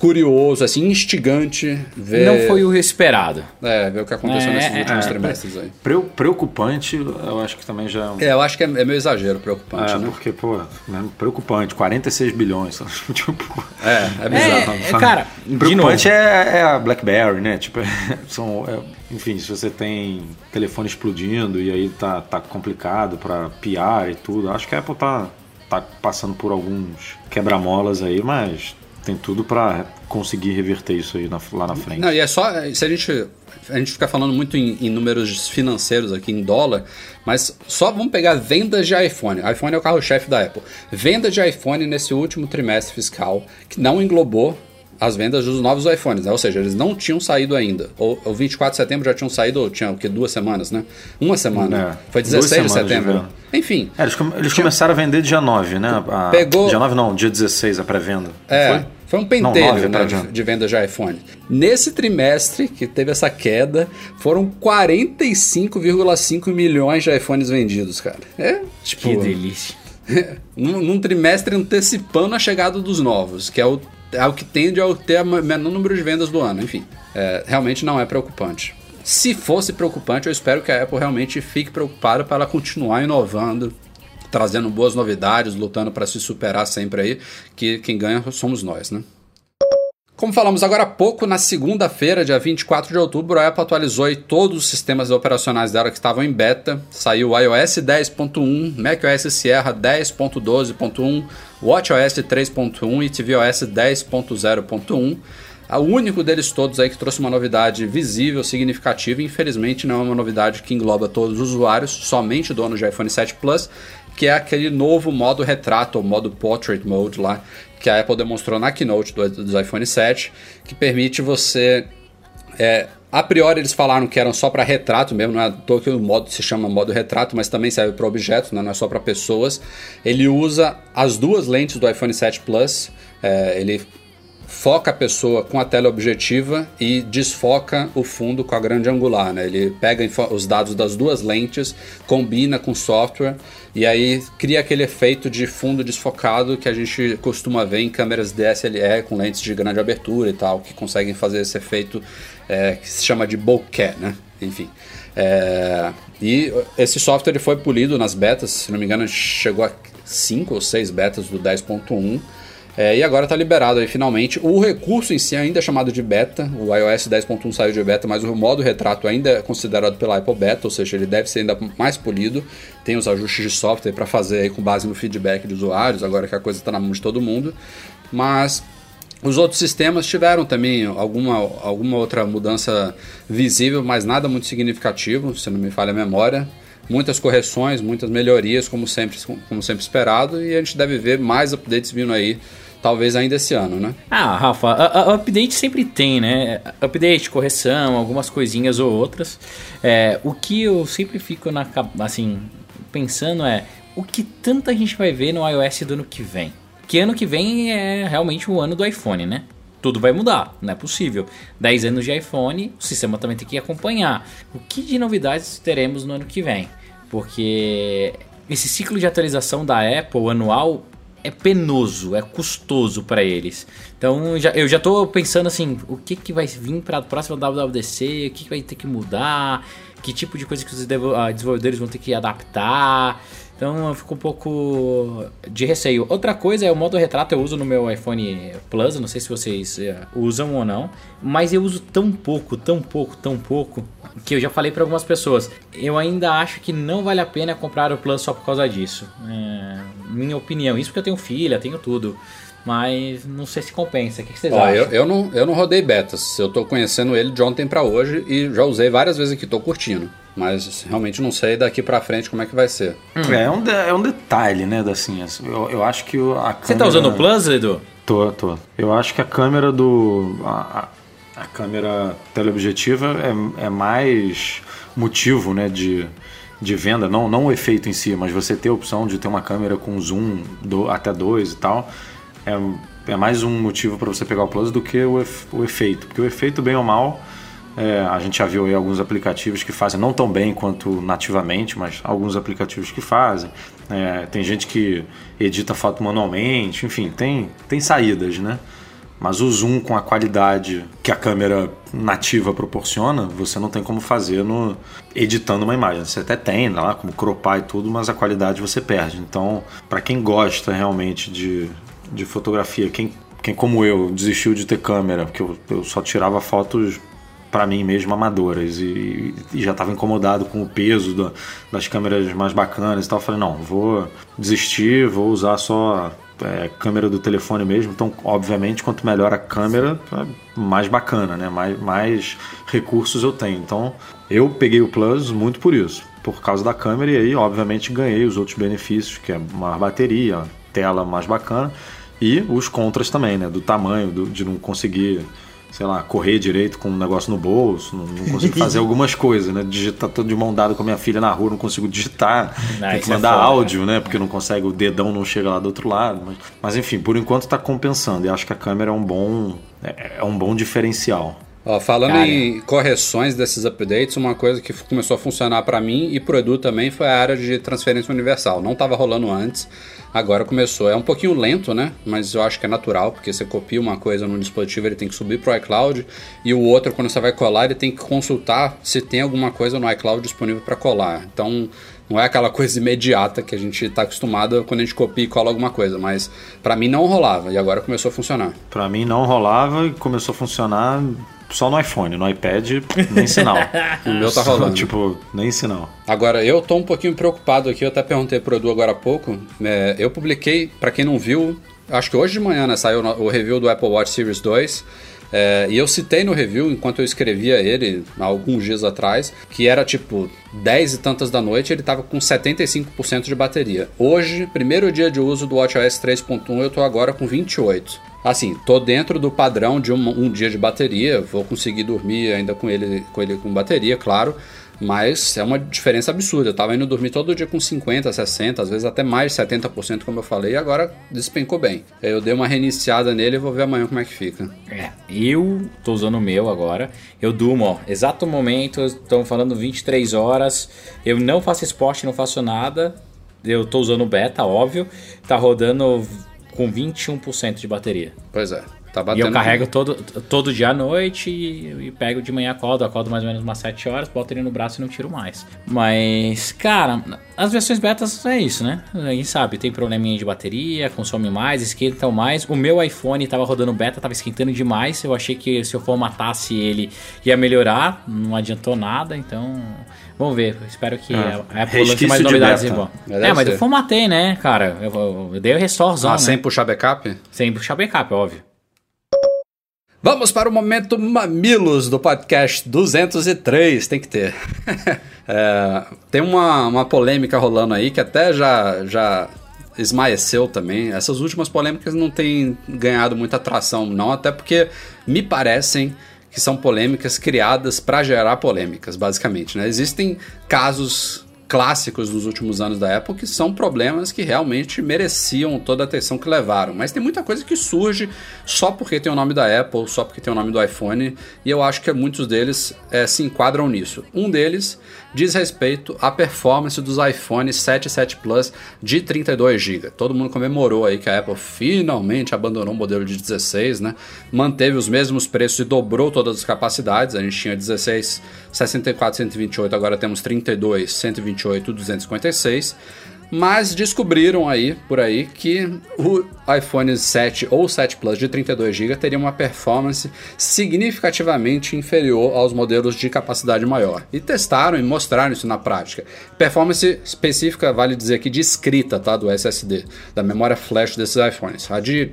curioso, assim, instigante ver. Não foi o esperado. É, ver o que aconteceu é, nesses últimos é, trimestres aí. Preocupante, eu acho que também já. É, eu acho que é, é meio exagero preocupante, é, né? Porque, pô, né, preocupante, 46 bilhões. (laughs) tipo, é, é bizarro. É, é, cara, preocupante é, é, a Blackberry, né? Tipo, (laughs) são. enfim, se você tem telefone explodindo e aí tá, tá complicado para piar e tudo, acho que a Apple tá, tá passando por alguns quebra-molas aí, mas tem tudo para conseguir reverter isso aí na, lá na frente. Não, e é só. Se a gente. A gente fica falando muito em, em, números financeiros aqui em dólar, mas só vamos pegar vendas de iPhone. iPhone é o carro-chefe da Apple. Venda de iPhone nesse último trimestre fiscal, que não englobou as vendas dos novos iPhones, né? Ou seja, eles não tinham saído ainda. Ou o 24 de setembro já tinham saído, ou tinha o que? Duas semanas, né? Uma semana. É, Foi 16 de setembro. De Enfim. É, eles, com, eles tinha... começaram a vender dia 9, né? A, pegou... Dia 9 não, dia 16 a pré-venda. É. Foi? Foi um pentelho né, de, de venda de iPhone. Nesse trimestre que teve essa queda, foram 45,5 milhões de iPhones vendidos, cara. É, tipo, que delícia. (laughs) num, num, trimestre antecipando a chegada dos novos, que é o, é o que tende a ter o menor número de vendas do ano. Enfim, é, realmente não é preocupante. Se fosse preocupante, eu espero que a Apple realmente fique preocupada para ela continuar inovando trazendo boas novidades, lutando para se superar sempre aí, que quem ganha somos nós, né? Como falamos agora há pouco, na segunda-feira, dia 24 de outubro, a Apple atualizou todos os sistemas operacionais dela que estavam em beta. Saiu iOS 10.1, macOS Sierra 10.12.1, WatchOS 3.1 e tvOS 10.0.1. O único deles todos aí que trouxe uma novidade visível, significativa, infelizmente não é uma novidade que engloba todos os usuários, somente donos de iPhone 7 Plus, que é aquele novo modo retrato, ou modo Portrait Mode lá, que a Apple demonstrou na keynote do, dos iPhone 7, que permite você. É, a priori eles falaram que eram só para retrato mesmo, não é à toa que o modo se chama modo retrato, mas também serve para objetos, né? não é só para pessoas. Ele usa as duas lentes do iPhone 7 Plus, é, ele foca a pessoa com a tela objetiva e desfoca o fundo com a grande angular. Né? Ele pega os dados das duas lentes, combina com software e aí cria aquele efeito de fundo desfocado que a gente costuma ver em câmeras DSLR com lentes de grande abertura e tal, que conseguem fazer esse efeito é, que se chama de bokeh, né? Enfim. É, e esse software foi polido nas betas, se não me engano, chegou a 5 ou 6 betas do 10.1. É, e agora está liberado aí finalmente. O recurso em si ainda é chamado de beta. O iOS 10.1 saiu de beta, mas o modo retrato ainda é considerado pela Apple Beta, ou seja, ele deve ser ainda mais polido. Tem os ajustes de software para fazer aí com base no feedback de usuários, agora que a coisa está na mão de todo mundo. Mas os outros sistemas tiveram também alguma, alguma outra mudança visível, mas nada muito significativo, se não me falha a memória. Muitas correções, muitas melhorias, como sempre, como sempre esperado, e a gente deve ver mais updates vindo aí, talvez ainda esse ano, né? Ah, Rafa, a, a update sempre tem, né? Update, correção, algumas coisinhas ou outras. É, o que eu sempre fico na, assim, pensando é o que tanta gente vai ver no iOS do ano que vem. Que ano que vem é realmente o ano do iPhone, né? Tudo vai mudar, não é possível. 10 anos de iPhone, o sistema também tem que acompanhar. O que de novidades teremos no ano que vem? Porque esse ciclo de atualização da Apple anual é penoso, é custoso para eles. Então já, eu já estou pensando assim, o que, que vai vir para a próxima WWDC, o que, que vai ter que mudar, que tipo de coisa que os ah, desenvolvedores vão ter que adaptar. Então eu fico um pouco de receio. Outra coisa é o modo retrato eu uso no meu iPhone Plus, não sei se vocês eh, usam ou não, mas eu uso tão pouco, tão pouco, tão pouco, que eu já falei para algumas pessoas. Eu ainda acho que não vale a pena comprar o Plus só por causa disso. É, minha opinião. Isso porque eu tenho filha, tenho tudo. Mas não sei se compensa. O que, vocês Ó, acham? Eu, eu, não, eu não rodei betas. Eu tô conhecendo ele de ontem para hoje e já usei várias vezes aqui, tô curtindo. Mas realmente não sei daqui para frente como é que vai ser. Hum. É, um de, é um detalhe, né, assim, eu, eu acho que a câmera... Você tá usando o Plus, Edu? Tô, tô. Eu acho que a câmera do... A, a, a câmera teleobjetiva é, é mais motivo, né, de, de venda, não, não o efeito em si, mas você ter a opção de ter uma câmera com zoom do, até dois e tal, é, é mais um motivo para você pegar o Plus do que o, o efeito. Porque o efeito, bem ou mal, é, a gente já viu aí alguns aplicativos que fazem não tão bem quanto nativamente, mas alguns aplicativos que fazem. É, tem gente que edita foto manualmente, enfim, tem, tem saídas, né? Mas o zoom com a qualidade que a câmera nativa proporciona, você não tem como fazer no editando uma imagem. Você até tem lá como cropar e tudo, mas a qualidade você perde. Então, para quem gosta realmente de, de fotografia, quem, quem como eu desistiu de ter câmera, porque eu, eu só tirava fotos para mim mesmo amadoras e, e já estava incomodado com o peso da, das câmeras mais bacanas e tal. Eu falei, não, vou desistir, vou usar só é, câmera do telefone mesmo. Então, obviamente, quanto melhor a câmera, mais bacana, né? Mais, mais recursos eu tenho. Então, eu peguei o Plus muito por isso, por causa da câmera e aí, obviamente, ganhei os outros benefícios, que é mais bateria, tela mais bacana e os contras também, né? Do tamanho, do, de não conseguir sei lá, correr direito com um negócio no bolso, não, não consigo fazer (laughs) algumas coisas, né? Digitar todo de mão dada com a minha filha na rua, não consigo digitar, não, tem que é mandar é foda, áudio, né? Porque não consegue, o dedão não chega lá do outro lado. Mas, mas enfim, por enquanto está compensando e acho que a câmera é um bom, é, é um bom diferencial. Ó, falando Cara. em correções desses updates, uma coisa que começou a funcionar para mim e pro Edu também foi a área de transferência universal. Não estava rolando antes, agora começou. É um pouquinho lento, né? Mas eu acho que é natural, porque você copia uma coisa no dispositivo, ele tem que subir pro iCloud, e o outro, quando você vai colar, ele tem que consultar se tem alguma coisa no iCloud disponível para colar. Então, não é aquela (laughs) coisa imediata que a gente está acostumado quando a gente copia e cola alguma coisa, mas para mim não rolava e agora começou a funcionar. Para mim não rolava e começou a funcionar só no iPhone, no iPad, nem sinal. (laughs) o meu tá rolando. tipo, nem sinal. Agora, eu tô um pouquinho preocupado aqui, eu até perguntei pro Edu agora há pouco. É, eu publiquei, para quem não viu, acho que hoje de manhã né, saiu o review do Apple Watch Series 2. É, e eu citei no review, enquanto eu escrevia ele, há alguns dias atrás, que era tipo 10 e tantas da noite, ele estava com 75% de bateria. Hoje, primeiro dia de uso do WatchOS 3.1, eu estou agora com 28. Assim, tô dentro do padrão de um, um, dia de bateria, vou conseguir dormir ainda com ele, com ele com bateria, claro, mas é uma diferença absurda. Eu tava indo dormir todo dia com 50, 60, às vezes até mais de 70%, como eu falei, e agora despencou bem. Eu dei uma reiniciada nele e vou ver amanhã como é que fica. É, eu tô usando o meu agora. Eu durmo, ó, exato momento, estão falando 23 horas. Eu não faço esporte, não faço nada. Eu tô usando o beta, óbvio. Tá rodando com 21% de bateria. Pois é. Tá E batendo. eu carrego todo, todo dia à noite e, e pego de manhã acordo, acordo mais ou menos umas 7 horas, boto ele no braço e não tiro mais. Mas, cara, as versões betas é isso, né? A gente sabe, tem probleminha de bateria, consome mais, esquenta mais. O meu iPhone tava rodando beta, tava esquentando demais. Eu achei que se eu formatasse ele ia melhorar, não adiantou nada, então. Vamos ver, eu espero que Ah, a Apple lance mais de novidades em bom. É, mas ser. eu formatei, né, cara? Eu, eu dei o restorzão, Ah, né? sem puxar backup? Sem puxar backup, óbvio. Vamos para o momento Mamilos do podcast 203, tem que ter. (laughs) É, tem uma, uma polêmica rolando aí que até já, já esmaeceu também. Essas últimas polêmicas não têm ganhado muita atração, não, até porque me parecem que são polêmicas criadas para gerar polêmicas, basicamente. Né? Existem casos clássicos dos últimos anos da Apple que são problemas que realmente mereciam toda a atenção que levaram. Mas tem muita coisa que surge só porque tem o nome da Apple, só porque tem o nome do iPhone, e eu acho que muitos deles eh, se enquadram nisso. Um deles diz respeito à performance dos iPhone 7 e 7 Plus de 32 GB. Todo mundo comemorou aí que a Apple finalmente abandonou o modelo de 16, né? Manteve os mesmos preços e dobrou todas as capacidades. A gente tinha 16, 64, 128, agora temos 32, 128, 256. Mas descobriram aí, por aí, que o iPhone 7 ou 7 Plus de 32 GB teria uma performance significativamente inferior aos modelos de capacidade maior. E testaram e mostraram isso na prática. Performance específica, vale dizer aqui, de escrita tá, do SSD, da memória flash desses iPhones. A de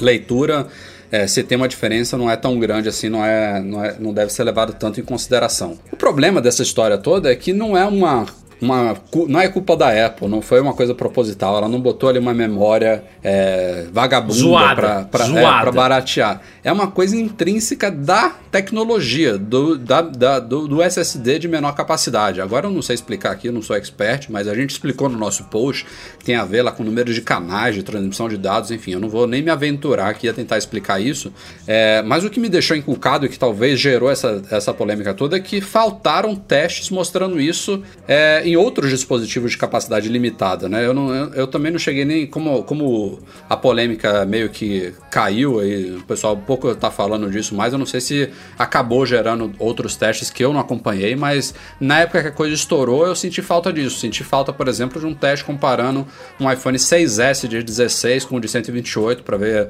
leitura, é, se tem uma diferença, não é tão grande assim, não, é, não, é, não deve ser levado tanto em consideração. O problema dessa história toda é que não é uma uma, não é culpa da Apple, não foi uma coisa proposital. Ela não botou ali uma memória é, vagabunda pra, é, baratear. É uma coisa intrínseca da tecnologia, do, da, da- do, do SSD de menor capacidade. Agora eu não sei explicar aqui, eu não sou expert, mas a gente explicou no nosso post que tem a ver lá com o número de canais de transmissão de dados, enfim, eu não vou nem me aventurar aqui a tentar explicar isso. É, mas o que me deixou inculcado e que talvez gerou essa, essa polêmica toda é que faltaram testes mostrando isso é, em outros dispositivos de capacidade limitada, né? Eu, não, eu, eu também não cheguei nem como, como a polêmica meio que caiu aí, o pessoal pouco tá falando disso, mas eu não sei se acabou gerando outros testes que eu não acompanhei, mas na época que a coisa estourou, eu senti falta disso. Senti falta, por exemplo, de um teste comparando um iPhone 6S de 16 com o de 128 para ver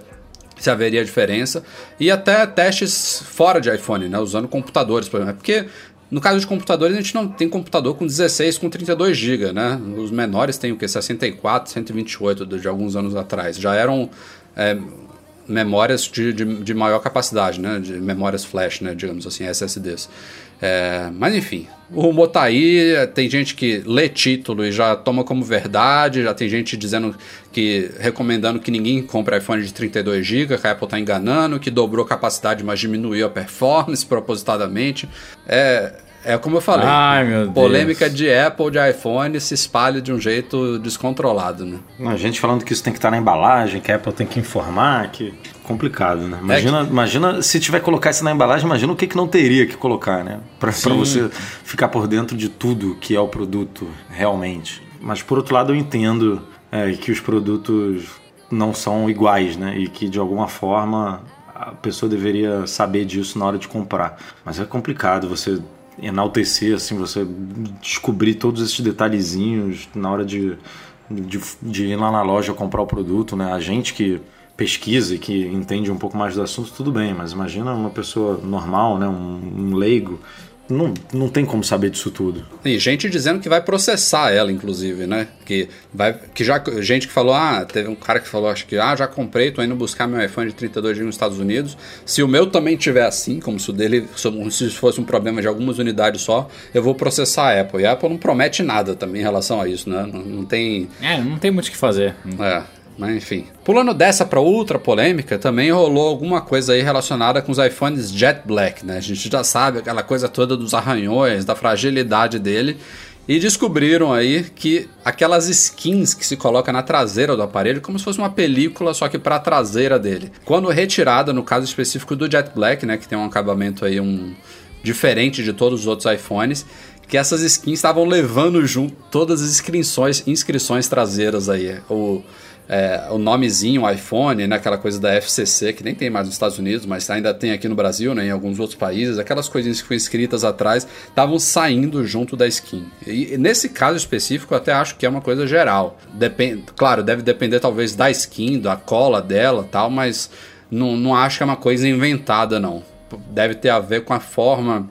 se haveria diferença. E até testes fora de iPhone, né? Usando computadores, por exemplo. Porque no caso de computadores, a gente não tem computador com 16, com 32 GB, né? Os menores têm o que? 64, 128 de, alguns anos atrás. Já eram é, memórias de, de, de maior capacidade, né? De memórias flash, né? Digamos assim, SSDs. É, mas enfim, o rumor tá aí, tem gente que lê título e já toma como verdade, já tem gente dizendo que recomendando que ninguém compre iPhone de 32 GB, que a Apple tá enganando, que dobrou a capacidade, mas diminuiu a performance (laughs) propositadamente. É, é como eu falei, Ai, meu Deus. polêmica de Apple, de iPhone se espalha de um jeito descontrolado, né? A gente falando que isso tem que estar na embalagem, que a Apple tem que informar, que complicado, né? Imagina, imagina se tiver que colocar isso na embalagem, imagina o que, que não teria que colocar, né? Pra, pra você ficar por dentro de tudo que é o produto realmente. Mas por outro lado eu entendo é, que os produtos não são iguais, né? E que de alguma forma a pessoa deveria saber disso na hora de comprar. Mas é complicado você enaltecer, assim, você descobrir todos esses detalhezinhos na hora de, de, de ir lá na loja comprar o produto, né? A gente que pesquisa e que entende um pouco mais do assunto, tudo bem, mas imagina uma pessoa normal, né? Um, um leigo, não, não tem como saber disso tudo. E gente dizendo que vai processar ela, inclusive, né? Que vai, que já gente que falou, ah, teve um cara que falou, acho que, ah, já comprei, tô indo buscar meu iPhone de 32 GB nos Estados Unidos. Se o meu também tiver assim, como se o dele, se fosse um problema de algumas unidades só, eu vou processar a Apple. E a Apple não promete nada também em relação a isso, né? Não, não tem É, não tem muito o que fazer. é, mas enfim. Pulando dessa para outra polêmica, também rolou alguma coisa aí relacionada com os iPhones Jet Black, né? A gente já sabe aquela coisa toda dos arranhões, da fragilidade dele. E descobriram aí que aquelas skins que se coloca na traseira do aparelho, como se fosse uma película, só que para a traseira dele. Quando retirada, no caso específico do Jet Black, né, que tem um acabamento aí um diferente de todos os outros iPhones, que essas skins estavam levando junto todas as inscrições, inscrições traseiras aí. O, é, o nomezinho iPhone, né, aquela coisa da FCC, que nem tem mais nos Estados Unidos, mas ainda tem aqui no Brasil, né, em alguns outros países, aquelas coisinhas que foram escritas atrás, estavam saindo junto da skin. E nesse caso específico, eu até acho que é uma coisa geral. Depende, claro, deve depender talvez da skin, da cola dela tal, mas não, não acho que é uma coisa inventada, não. Deve ter a ver com a forma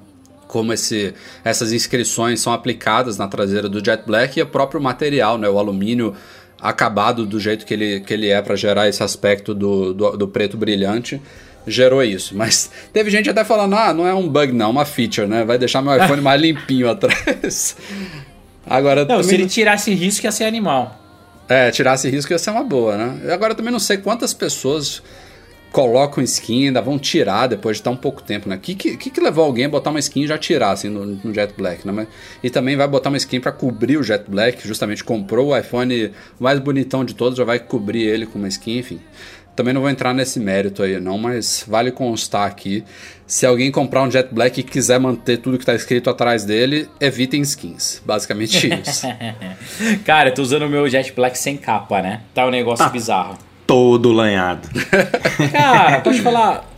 como esse, essas inscrições são aplicadas na traseira do Jet Black e o próprio material, né, o alumínio acabado do jeito que ele, que ele é para gerar esse aspecto do, do, do, preto brilhante, gerou isso. Mas teve gente até falando, ah, não é um bug não, é uma feature, né? Vai deixar meu iPhone mais limpinho (laughs) atrás. Agora, não, se ele tirasse risco ia ser animal. É, tirasse risco ia ser uma boa, né? Agora eu também não sei quantas pessoas colocam skin, ainda vão tirar depois de estar um pouco tempo, né? O que, que, que, levou alguém a botar uma skin e já tirar, assim, no, no Jet Black, né? E também vai botar uma skin para cobrir o Jet Black, justamente comprou o iPhone mais bonitão de todos, já vai cobrir ele com uma skin, enfim. Também não vou entrar nesse mérito aí, não, mas vale constar aqui. Se alguém comprar um Jet Black e quiser manter tudo que está escrito atrás dele, evitem skins. Basicamente (laughs) isso. Cara, eu tô usando o meu Jet Black sem capa, né? Tá um negócio ah. bizarro todo lanhado. (laughs) Cara, pode falar,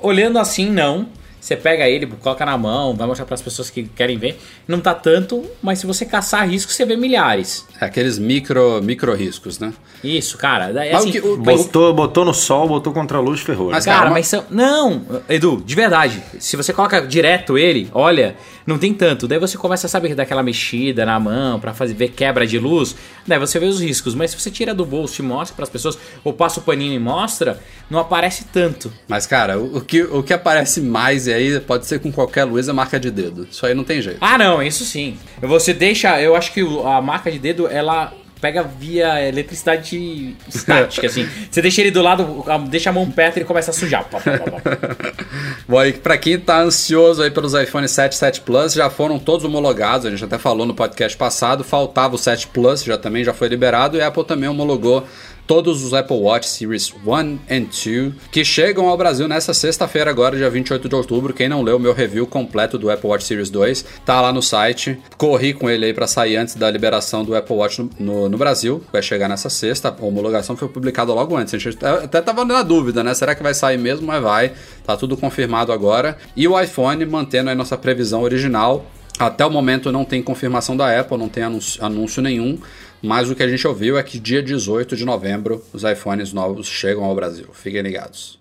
olhando assim, não. Você pega ele, coloca na mão, vai mostrar para as pessoas que querem ver. Não tá tanto, mas se você caçar riscos, você vê milhares. É aqueles micro, micro riscos, né? Isso, cara. É assim, que, o, botou, botou no sol, botou contra a luz, ferrou. Mas, né? cara, cara mas são. Não, Edu, de verdade. Se você coloca direto ele, olha, não tem tanto. Daí você começa a saber daquela mexida na mão para fazer ver quebra de luz. Daí você vê os riscos. Mas se você tira do bolso e mostra para as pessoas, ou passa o paninho e mostra, não aparece tanto. Mas, cara, o, o, que, o que aparece mais, e aí pode ser com qualquer luz, é marca de dedo. Isso aí não tem jeito. Ah, não, isso sim. Você deixa. Eu acho que a marca de dedo, ela pega via eletricidade estática, assim. (laughs) Você deixa ele do lado, deixa a mão perto e ele começa a sujar. (laughs) Bom, e pra quem tá ansioso aí pelos iPhone 7 7 Plus, já foram todos homologados, a gente até falou no podcast passado, faltava o 7 Plus, já também já foi liberado, e a Apple também homologou todos os Apple Watch Series 1 e 2 que chegam ao Brasil nessa sexta-feira, agora, dia 28 de outubro. Quem não leu meu review completo do Apple Watch Series 2, tá lá no site. Corri com ele aí para sair antes da liberação do Apple Watch no, no, no, Brasil. Vai chegar nessa sexta. A homologação foi publicada logo antes. A gente até tava na dúvida, né? Será que vai sair mesmo? Mas vai. Tá tudo confirmado agora. E o iPhone mantendo a nossa previsão original. Até o momento não tem confirmação da Apple, não tem anúncio, anúncio nenhum. Mas o que a gente ouviu é que dia 18 de novembro os iPhones novos chegam ao Brasil. Fiquem ligados.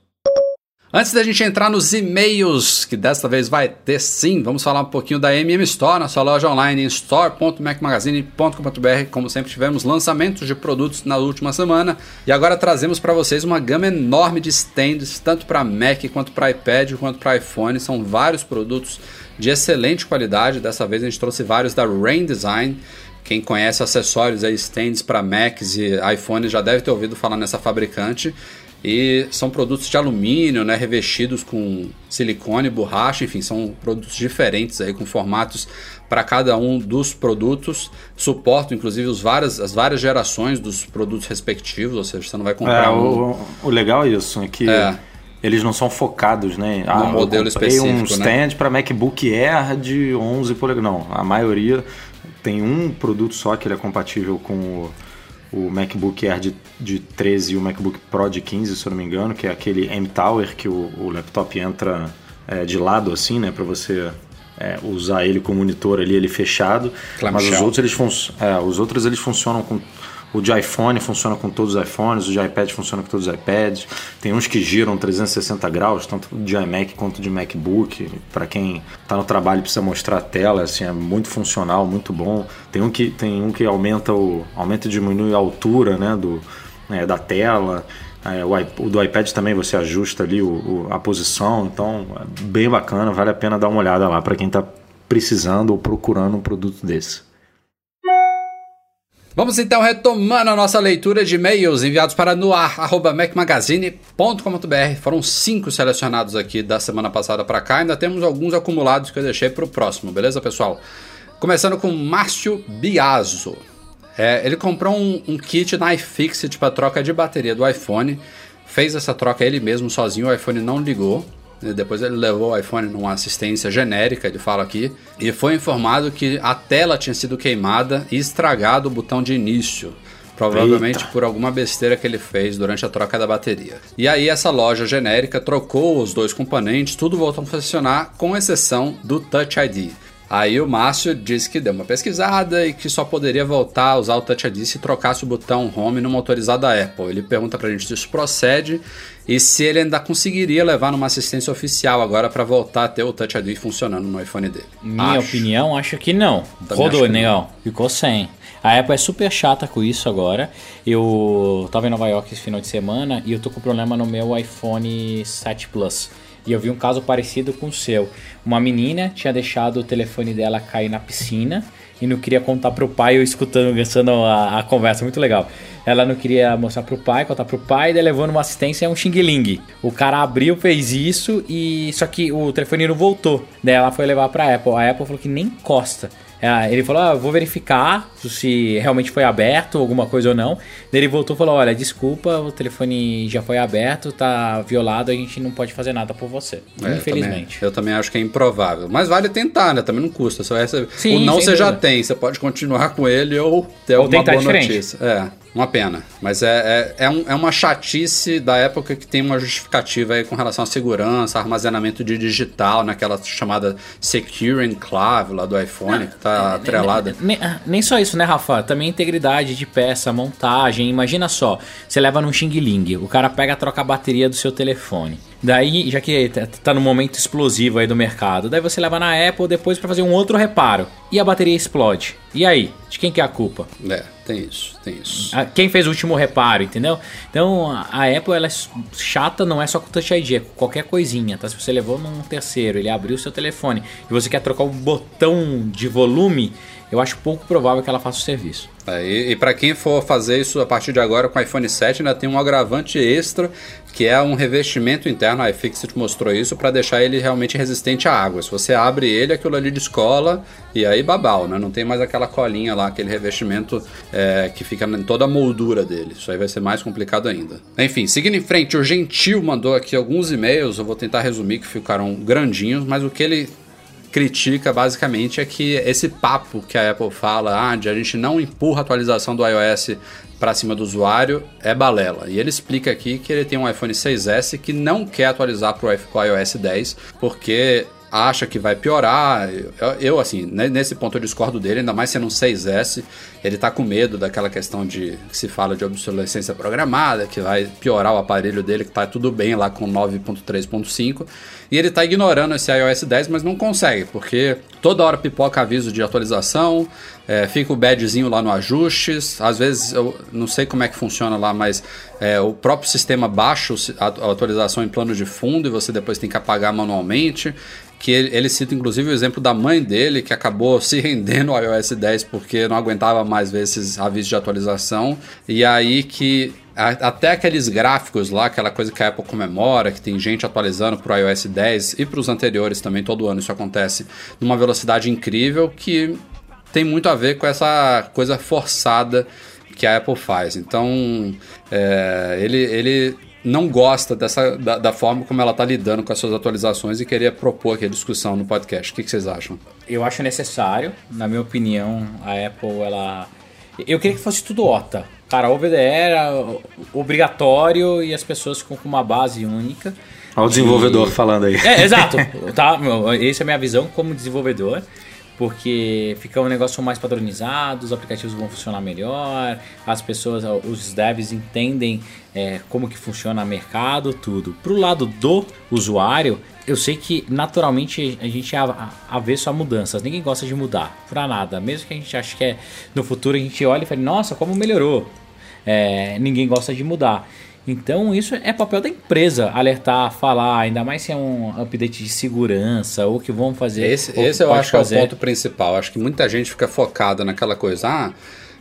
Antes da gente entrar nos e-mails, que desta vez vai ter sim, vamos falar um pouquinho da MM Store, nossa loja online em store.macmagazine.com.br. Como sempre, tivemos lançamentos de produtos na última semana e agora trazemos para vocês uma gama enorme de stands, tanto para Mac quanto para iPad quanto para iPhone. São vários produtos de excelente qualidade. Dessa vez a gente trouxe vários da Rain Design. Quem conhece acessórios aí, stands para Macs e iPhones já deve ter ouvido falar nessa fabricante. E são produtos de alumínio, né, revestidos com silicone, borracha, enfim, são produtos diferentes aí com formatos para cada um dos produtos. Suportam inclusive os várias, as várias gerações dos produtos respectivos, ou seja, você não vai comprar é, um... o, o legal é isso, é que é. eles não são focados, né? No ah, modelo específico, um né? stand né? para MacBook Air de 11 polegadas. Não, a maioria tem um produto só que ele é compatível com o, o MacBook Air de, de 13 e o MacBook Pro de 15, se eu não me engano, que é aquele M-Tower que o, o laptop entra é, de lado assim, né, para você é, usar ele como monitor ali, ele fechado. Mas os outros eles, é, os outros eles funcionam com o de iPhone funciona com todos os iPhones, o de iPad funciona com todos os iPads. Tem uns que giram 360 graus, tanto de iMac quanto de MacBook. Para quem está no trabalho e precisa mostrar a tela, assim, é muito funcional, muito bom. Tem um que, tem um que aumenta, o, aumenta e diminui a altura né, do, né, da tela. É, o, do iPad também você ajusta ali o, o, a posição, então é bem bacana, vale a pena dar uma olhada lá para quem está precisando ou procurando um produto desse. Vamos então retomando a nossa leitura de e-mails enviados para noar.mecmagazine.com.br. Foram cinco selecionados aqui da semana passada para cá. Ainda temos alguns acumulados que eu deixei para o próximo, beleza, pessoal? Começando com Márcio Biaso. É, ele comprou um, um kit na iFixit para troca de bateria do iPhone. Fez essa troca ele mesmo sozinho, o iPhone não ligou. Depois ele levou o iPhone numa assistência genérica, ele fala aqui, e foi informado que a tela tinha sido queimada e estragado o botão de início. Provavelmente Eita. por alguma besteira que ele fez durante a troca da bateria. E aí essa loja genérica trocou os dois componentes, tudo voltou a funcionar, com exceção do Touch ID. Aí o Márcio disse que deu uma pesquisada e que só poderia voltar a usar o Touch ID se trocasse o botão Home numa autorizada Apple. Ele pergunta pra gente se isso procede e se ele ainda conseguiria levar numa assistência oficial agora pra voltar a ter o Touch ID funcionando no iPhone dele. Minha Acho. opinião, acho que não. Também Rodou, negão. Ficou sem. A Apple é super chata com isso agora. Eu tava em Nova York esse final de semana e eu tô com problema no meu iPhone 7 Plus. E eu vi um caso parecido com o seu. Uma menina tinha deixado o telefone dela cair na piscina e não queria contar pro pai, eu escutando, gastando a, a conversa, muito legal. Ela não queria mostrar pro pai, contar pro pai, daí levou numa assistência um xing-ling. O cara abriu, fez isso e só que o telefone não voltou. Daí ela foi levar pra Apple. A Apple falou que nem encosta. É, Ele falou, ah, vou verificar se realmente foi aberto, alguma coisa ou não. Daí ele voltou e falou, olha, desculpa, o telefone já foi aberto, tá violado, a gente não pode fazer nada por você. É, Infelizmente. Eu também, eu também acho que é improvável. Mas vale tentar, né? Também não custa. Vai receber- Sim, o não você já dúvida. tem. Você pode continuar com ele ou ter Ou alguma tentar boa diferente. notícia. É, uma pena. Mas é, é, é, um- é uma chatice da época que tem uma justificativa aí com relação à segurança, armazenamento de digital, naquela chamada Secure Enclave lá do iPhone, que tá atrelada. Nem, ah, nem só isso, né, Rafa? Também integridade de peça, montagem. Imagina só, você leva num Xing Ling, o cara pega troca a bateria do seu telefone. Daí, já que tá- tá no momento explosivo aí do mercado, daí você leva na Apple depois pra fazer um outro reparo. E a bateria explode. E aí? De quem que é a culpa? É, tem isso, tem isso. Quem fez o último reparo, entendeu? Então a Apple ela é chata, não é só com o Touch ID, é com qualquer coisinha, tá? Se você levou num terceiro, ele abriu o seu telefone e você quer trocar um botão de volume, eu acho pouco provável que ela faça o serviço. É, e e para quem for fazer isso a partir de agora com o iPhone 7, ainda tem um agravante extra, que é um revestimento interno. A iFixit mostrou isso para deixar ele realmente resistente à água. Se você abre ele, aquilo ali descola e aí babau, né? Não tem mais aquela colinha lá, aquele revestimento é, que fica em toda a moldura dele. Isso aí vai ser mais complicado ainda. Enfim, seguindo em frente, o Gentil mandou aqui alguns e-mails. Eu vou tentar resumir que ficaram grandinhos, mas o que ele critica basicamente é que esse papo que a Apple fala, ah, de a gente não empurra a atualização do iOS para cima do usuário, é balela. E ele explica aqui que ele tem um iPhone 6S que não quer atualizar para o iOS 10 porque acha que vai piorar. Eu, eu, assim, ne- nesse ponto eu discordo dele, ainda mais sendo um 6S. Ele tá com medo daquela questão de que se fala de obsolescência programada, que vai piorar o aparelho dele, que tá tudo bem lá com 9.3.5. E ele tá ignorando esse iOS 10, mas não consegue, porque toda hora pipoca aviso de atualização, é, fica o badzinho lá no ajustes. Às vezes eu não sei como é que funciona lá, mas é, o próprio sistema baixa a atualização em plano de fundo e você depois tem que apagar manualmente que ele, ele cita inclusive o exemplo da mãe dele, que acabou (laughs) se rendendo ao iOS 10 porque não aguentava mais ver esses avisos de atualização, e aí que até aqueles gráficos lá, aquela coisa que a Apple comemora, que tem gente atualizando para o iOS 10 e para os anteriores também, todo ano isso acontece, numa velocidade incrível, que tem muito a ver com essa coisa forçada que a Apple faz. Então, é, ele, ele não gosta dessa, da, da forma como ela está lidando com as suas atualizações e queria propor aqui a discussão no podcast. O que, que vocês acham? Eu acho necessário, na minha opinião, a Apple, ela. Eu queria que fosse tudo OTA. Cara, over the air, obrigatório e as pessoas ficam com uma base única. Olha o desenvolvedor E- falando aí. É, exato. (laughs) tá? Essa é a minha visão como desenvolvedor. Porque fica um negócio mais padronizado, os aplicativos vão funcionar melhor, as pessoas, os devs entendem é, como que funciona o mercado, tudo. Pro lado do usuário, eu sei que naturalmente a gente é avesso a mudanças, ninguém gosta de mudar, pra nada. Mesmo que a gente ache que é, no futuro a gente olha e fala, nossa, como melhorou. É, ninguém gosta de mudar. Então isso é papel da empresa alertar, falar, ainda mais se é um update de segurança ou que vão fazer. Esse, esse eu acho que é o fazer. ponto principal. Acho que muita gente fica focada naquela coisa. Ah,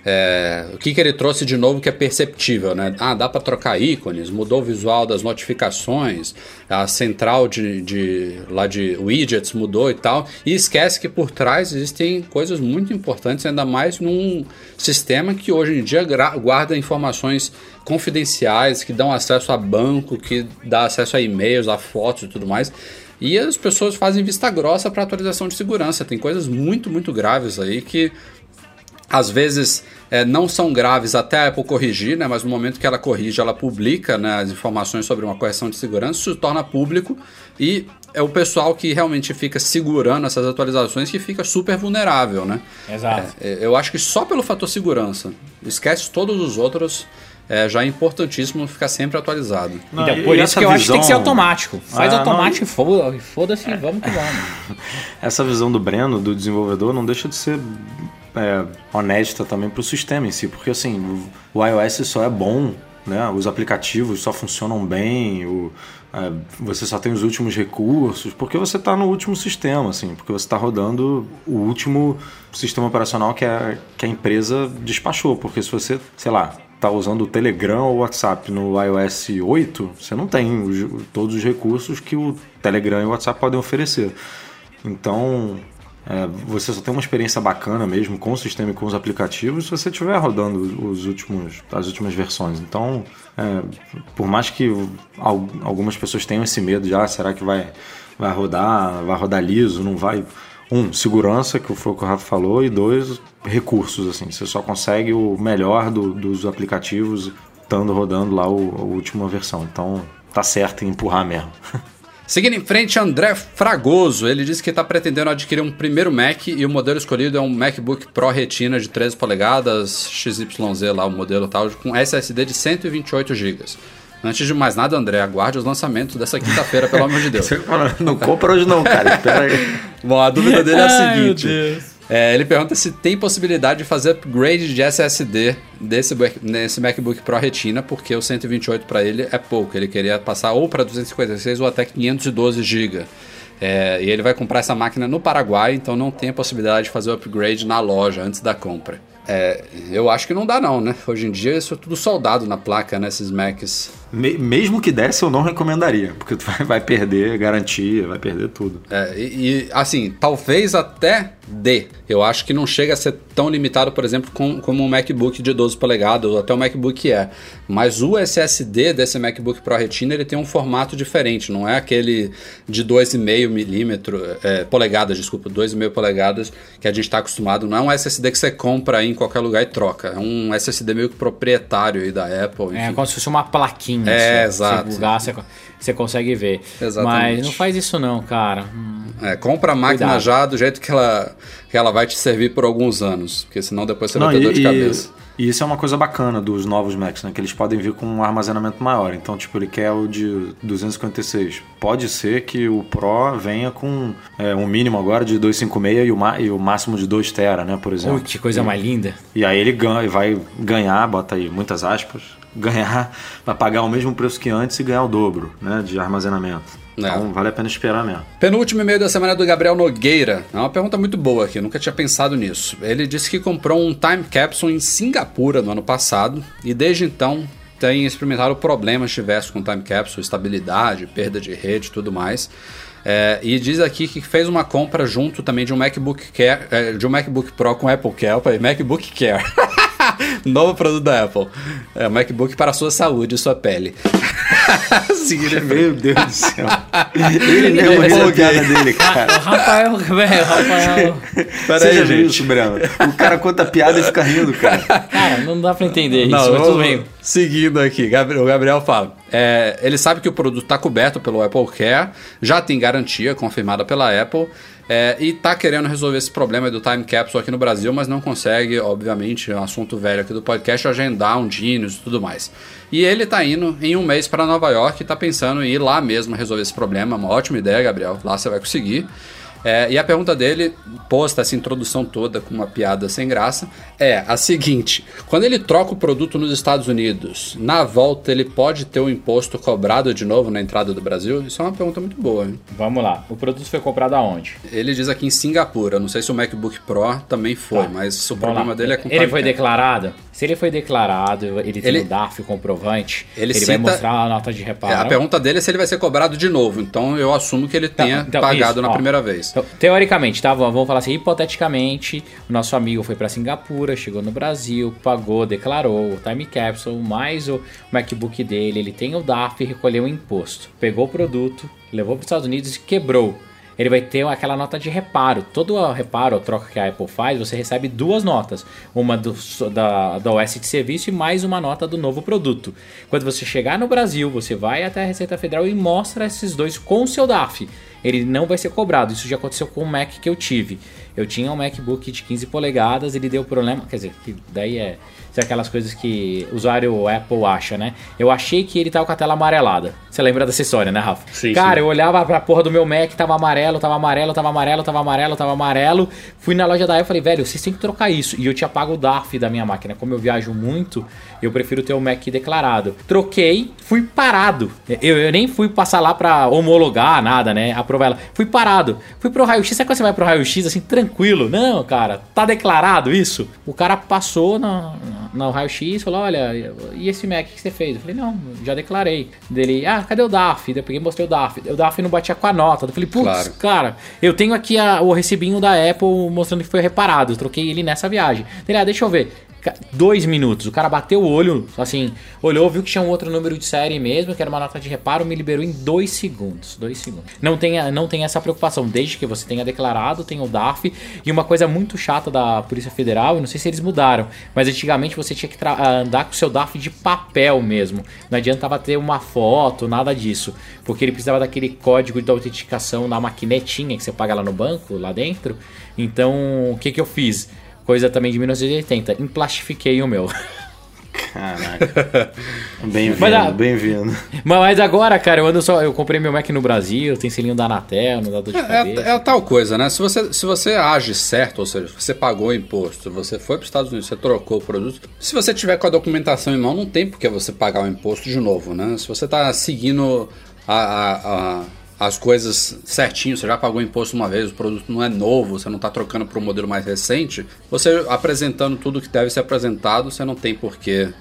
é, o que, que ele trouxe de novo que é perceptível, né? Ah, dá para trocar ícones, mudou o visual das notificações, a central de, de lá de widgets mudou e tal. E esquece que por trás existem coisas muito importantes, ainda mais num sistema que hoje em dia guarda informações confidenciais, que dão acesso a banco, que dá acesso a e-mails, a fotos e tudo mais. E as pessoas fazem vista grossa para atualização de segurança. Tem coisas muito, muito graves aí que às vezes é, não são graves até a Apple corrigir, né? Mas no momento que ela corrige, ela publica né, as informações sobre uma correção de segurança, isso se torna público e é o pessoal que realmente fica segurando essas atualizações que fica super vulnerável, né? Exato. É, eu acho que só pelo fator segurança, esquece todos os outros, é, já é importantíssimo ficar sempre atualizado. Não, então, e- por isso que eu acho que tem que ser visão- automático. Faz Ah, automático e foda- e foda-se, vamos que vamos. (laughs) Essa visão do Breno, do desenvolvedor, não deixa de ser é, honesta também para o sistema em si, porque assim, o iOS só é bom, né? os aplicativos só funcionam bem, o, é, você só tem os últimos recursos, porque você está no último sistema, assim, porque você está rodando o último sistema operacional que a, que a empresa despachou, porque se você, sei lá, está usando o Telegram ou o WhatsApp no iOS 8, você não tem os- todos os recursos que o Telegram e o WhatsApp podem oferecer. Então, é, você só tem uma experiência bacana mesmo com o sistema e com os aplicativos se você estiver rodando os últimos, as últimas versões. Então, é, por mais que al- algumas pessoas tenham esse medo de, ah, será que vai, vai rodar, vai rodar liso, não vai... Um, segurança, que foi o que o Rafa falou, e dois, recursos, assim. Você só consegue o melhor do- dos aplicativos estando rodando lá o, a última versão. Então, tá certo em empurrar mesmo. (laughs) Seguindo em frente, André Fragoso. Ele disse que está pretendendo adquirir um primeiro Mac e o modelo escolhido é um MacBook Pro Retina de 13 polegadas, XYZ lá, o modelo tal, com SSD de 128 GB. Antes de mais nada, André, aguarde os lançamentos dessa quinta-feira, pelo amor de (laughs) Deus. não compra hoje não, cara. Espera aí. (laughs) Bom, a dúvida dele é a Ai, seguinte. Deus. É, ele pergunta se tem possibilidade de fazer upgrade de SSD desse, nesse MacBook Pro Retina, porque o 128 para ele é pouco. Ele queria passar ou para 256 ou até 512 GB. É, e ele vai comprar essa máquina no Paraguai, então não tem a possibilidade de fazer o upgrade na loja antes da compra. É, eu acho que não dá não, né? Hoje em dia isso é tudo soldado na placa, né? Esses Macs. Me- mesmo que desse, eu não recomendaria, porque tu vai, vai perder garantia, vai perder tudo. É, e, e, assim, talvez até dê. Eu acho que não chega a ser tão limitado, por exemplo, com, como um MacBook de 12 polegadas ou até o MacBook Air. Mas o SSD desse MacBook Pro Retina ele tem um formato diferente, não é aquele de 2,5 milímetro, é, polegadas, desculpa, 2,5 polegadas que a gente está acostumado. Não é um SSD que você compra aí em qualquer lugar e troca. É um SSD meio que proprietário aí da Apple. É enfim. como se fosse uma plaquinha. É, assim, exato. Você bugar, você, você consegue ver. Exatamente. Mas não faz isso não, cara. Hum, É, compra a máquina Cuidado. já do jeito que ela, que ela vai te servir por alguns anos, porque senão depois você Não, vai ter e, dor de e- cabeça. e isso é uma coisa bacana dos novos Macs, né? Que eles podem vir com um armazenamento maior. Então, tipo, ele quer o de 256. Pode ser que o Pro venha com é, um mínimo agora de 256 e o, ma- e o máximo de 2 tera, né? Por exemplo. Ui, que coisa mais linda. E aí ele ganha, vai ganhar, bota aí muitas aspas, ganhar, vai pagar o mesmo preço que antes e ganhar o dobro, né? De armazenamento. Então vale a pena esperar mesmo. Penúltimo e-mail da semana é do Gabriel Nogueira. É uma pergunta muito boa aqui, eu nunca tinha pensado nisso. Ele disse que comprou um time capsule em Singapura no ano passado e desde então tem experimentado problemas diversos com time capsule, estabilidade, perda de rede e tudo mais. É, e diz aqui que fez uma compra junto também de um MacBook Care, é, de um MacBook Pro com Apple Care, opa, MacBook Care. (laughs) Novo produto da Apple. É, MacBook para a sua saúde e sua pele. (laughs) Meu Deus do céu. Ele mesmo Eu fez a empolguei. piada dele, cara. (laughs) O Rafael, velho, o Rafael. Pera Você aí, já viu gente. isso, Breno? O cara conta piada e fica rindo, cara. Cara, não dá pra entender isso, Não, mas vamos- tudo bem. Seguindo aqui, o Gabriel fala. É, ele sabe que o produto está coberto pelo Apple Care, já tem garantia confirmada pela Apple. é, e tá querendo resolver esse problema do time capsule aqui no Brasil, mas não consegue, obviamente, é um assunto velho aqui do podcast, agendar um Genius e tudo mais. E ele tá indo em um mês para Nova York e tá pensando em ir lá mesmo resolver esse problema. Uma ótima ideia, Gabriel. Lá você vai conseguir. É, e a pergunta dele, posta essa introdução toda com uma piada sem graça, é a seguinte: quando ele troca o produto nos Estados Unidos, na volta ele pode ter o imposto cobrado de novo na entrada do Brasil? Isso é uma pergunta muito boa. Hein? Vamos lá. O produto foi comprado aonde? Ele diz aqui em Singapura, não sei se o MacBook Pro também foi, Tá. mas o Vamos problema lá. dele é com Ele foi declarado? Se ele foi declarado, ele tem Ele- o DARF, o comprovante, Ele ele, vai cita- mostrar a nota de É, reparo. a pergunta dele é se ele vai ser cobrado de novo, então eu assumo que ele tenha então, pagado isso, na ó. primeira vez. Então, teoricamente, tá? Vamos falar assim, hipoteticamente, o nosso amigo foi para Singapura, chegou no Brasil, pagou, declarou o time capsule, mais o MacBook dele, ele tem o DARF e recolheu o imposto. Pegou o produto, levou para os Estados Unidos e quebrou. Ele vai ter aquela nota de reparo. Todo o reparo ou troca que a Apple faz, você recebe duas notas. Uma do, da, da OS de serviço e mais uma nota do novo produto. Quando você chegar no Brasil, você vai até a Receita Federal e mostra esses dois com o seu DAF. Ele não vai ser cobrado. Isso já aconteceu com o Mac que eu tive. Eu tinha um MacBook de 15 polegadas, ele deu problema. Quer dizer, daí é são aquelas coisas que o usuário Apple acha, né? Eu achei que ele tava com a tela amarelada. Você lembra dessa história, né, Rafa? Sim, Cara, sim. eu olhava pra porra do meu Mac, tava amarelo, tava amarelo, tava amarelo, tava amarelo, tava amarelo. Fui na loja da Apple e falei, velho, vocês têm que trocar isso. E eu tinha pago o DARF da minha máquina. Como eu viajo muito, eu prefiro ter o Mac declarado. Troquei, fui parado. Eu, eu nem fui passar lá pra homologar nada, né? Aprovar ela. Fui parado. Fui pro raio-x. Sabe quando você vai pro raio-x assim, tranquilo? Não, cara, tá declarado isso? O cara passou na, na- no raio-x falou: Olha, e esse Mac que você fez? Eu falei: Não, já declarei. Dele, ah, cadê o DAF? Daí eu peguei e mostrei o DAF. O DAF não batia com a nota. Eu falei: Putz, Claro. cara, eu tenho aqui a- o recibinho da Apple mostrando que foi reparado. Eu troquei ele nessa viagem. Ele, ah, deixa eu ver. Dois minutos. O cara bateu o olho, assim, olhou, viu que tinha um outro número de série mesmo, que era uma nota de reparo, me liberou em dois segundos. Dois segundos. Não tem, não tem essa preocupação, desde que você tenha declarado, tem o DAF. E uma coisa muito chata da Polícia Federal, eu não sei se eles mudaram, mas antigamente você tinha que ah, andar com o seu DAF de papel mesmo. Não adiantava ter uma foto, nada disso. Porque ele precisava daquele código de autenticação na maquinetinha que você paga lá no banco, lá dentro. Então, o que, que eu fiz? Coisa também de 1980, emplastifiquei o meu. (laughs) Caraca. (laughs) Bem-vindo, Mas a- bem-vindo. Mas agora, cara, eu ando só. Eu comprei meu Mac no Brasil, tem selinho da Anatel, não dá dor de cabeça. É, é a tal coisa, né? Se você, se você age certo, ou seja, você pagou o imposto, você foi para os Estados Unidos, você trocou o produto. Se você tiver com a documentação em mão, não tem por que você pagar o imposto de novo, né? Se você está seguindo a- a- a- as coisas certinho, você já pagou imposto uma vez, o produto não é novo, você não está trocando para um modelo mais recente, você apresentando tudo que deve ser apresentado, você não tem por que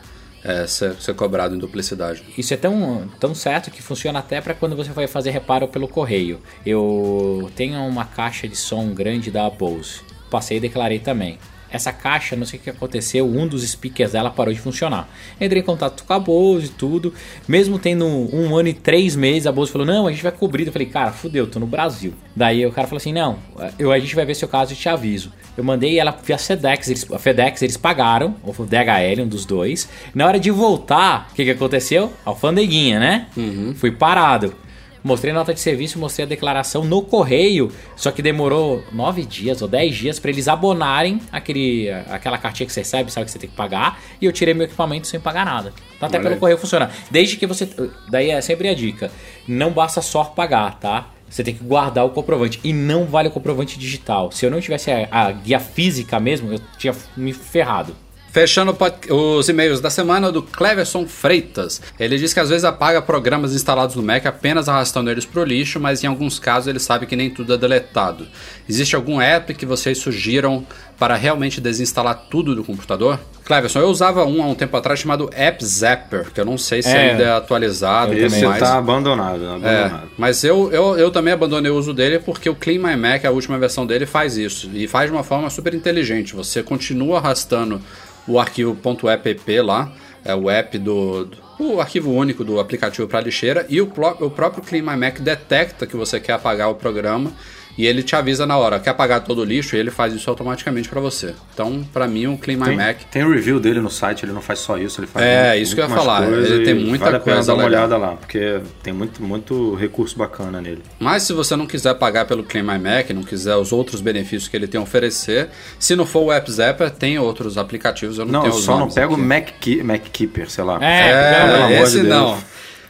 é, ser, ser cobrado em duplicidade. Isso é tão, tão certo que funciona até para quando você vai fazer reparo pelo correio. Eu tenho uma caixa de som grande da Bose. Passei e declarei também. Essa caixa, não sei o que aconteceu, um dos speakers dela parou de funcionar. Entrei em contato com a Bose e tudo. Mesmo tendo um ano e três meses, a Bose falou: Não, a gente vai cobrir. Eu falei: Cara, fudeu, tô no Brasil. Daí o cara falou assim: Não, eu, a gente vai ver seu caso e te aviso. Eu mandei ela via FedEx, eles, a FedEx eles pagaram, ou DHL, um dos dois. Na hora de voltar, o que, que aconteceu? Alfandeguinha, né? Fui parado. Mostrei a nota de serviço, mostrei a declaração no correio, só que demorou nove dias ou dez dias para eles abonarem aquele, aquela cartinha que você recebe, sabe que você tem que pagar, e eu tirei meu equipamento sem pagar nada. Então até Olha pelo aí. correio funcionar. Desde que você. Daí é sempre a dica. Não basta só pagar, tá? Você tem que guardar o comprovante. E não vale o comprovante digital. Se eu não tivesse a, a guia física mesmo, eu tinha me ferrado. Fechando os e-mails da semana do Cleverson Freitas. Ele diz que às vezes apaga programas instalados no Mac apenas arrastando eles pro lixo, mas em alguns casos ele sabe que nem tudo é deletado. Existe algum app que vocês sugiram para realmente desinstalar tudo do computador? Cleverson, eu usava um há um tempo atrás chamado App Zapper, que eu não sei se É. ainda é atualizado Esse mais. tá abandonado, É, abandonado. mas eu, eu, eu também abandonei o uso dele porque o Clean My Mac, a última versão dele, faz isso. E faz de uma forma super inteligente. Você continua arrastando o arquivo .app lá, é o app do, do- o arquivo único do aplicativo para lixeira, e o, o próprio Clean My Mac detecta que você quer apagar o programa e ele te avisa na hora, quer apagar todo o lixo, e ele faz isso automaticamente para você. Então, para mim, o Clean My Tem, Mac tem o review dele no site, ele não faz só isso, ele faz É, muito- isso que eu ia falar, coisa ele tem muita vale a pena coisa dar uma legal. olhada lá, porque tem muito, muito recurso bacana nele. Mas se você não quiser pagar pelo Claim My Mac, não quiser os outros benefícios que ele tem a oferecer, se não for o App Zapper, tem outros aplicativos, eu não, Não, eu tenho só não pego o. Mac, Mac Keeper, sei lá. É, É, amor esse de não.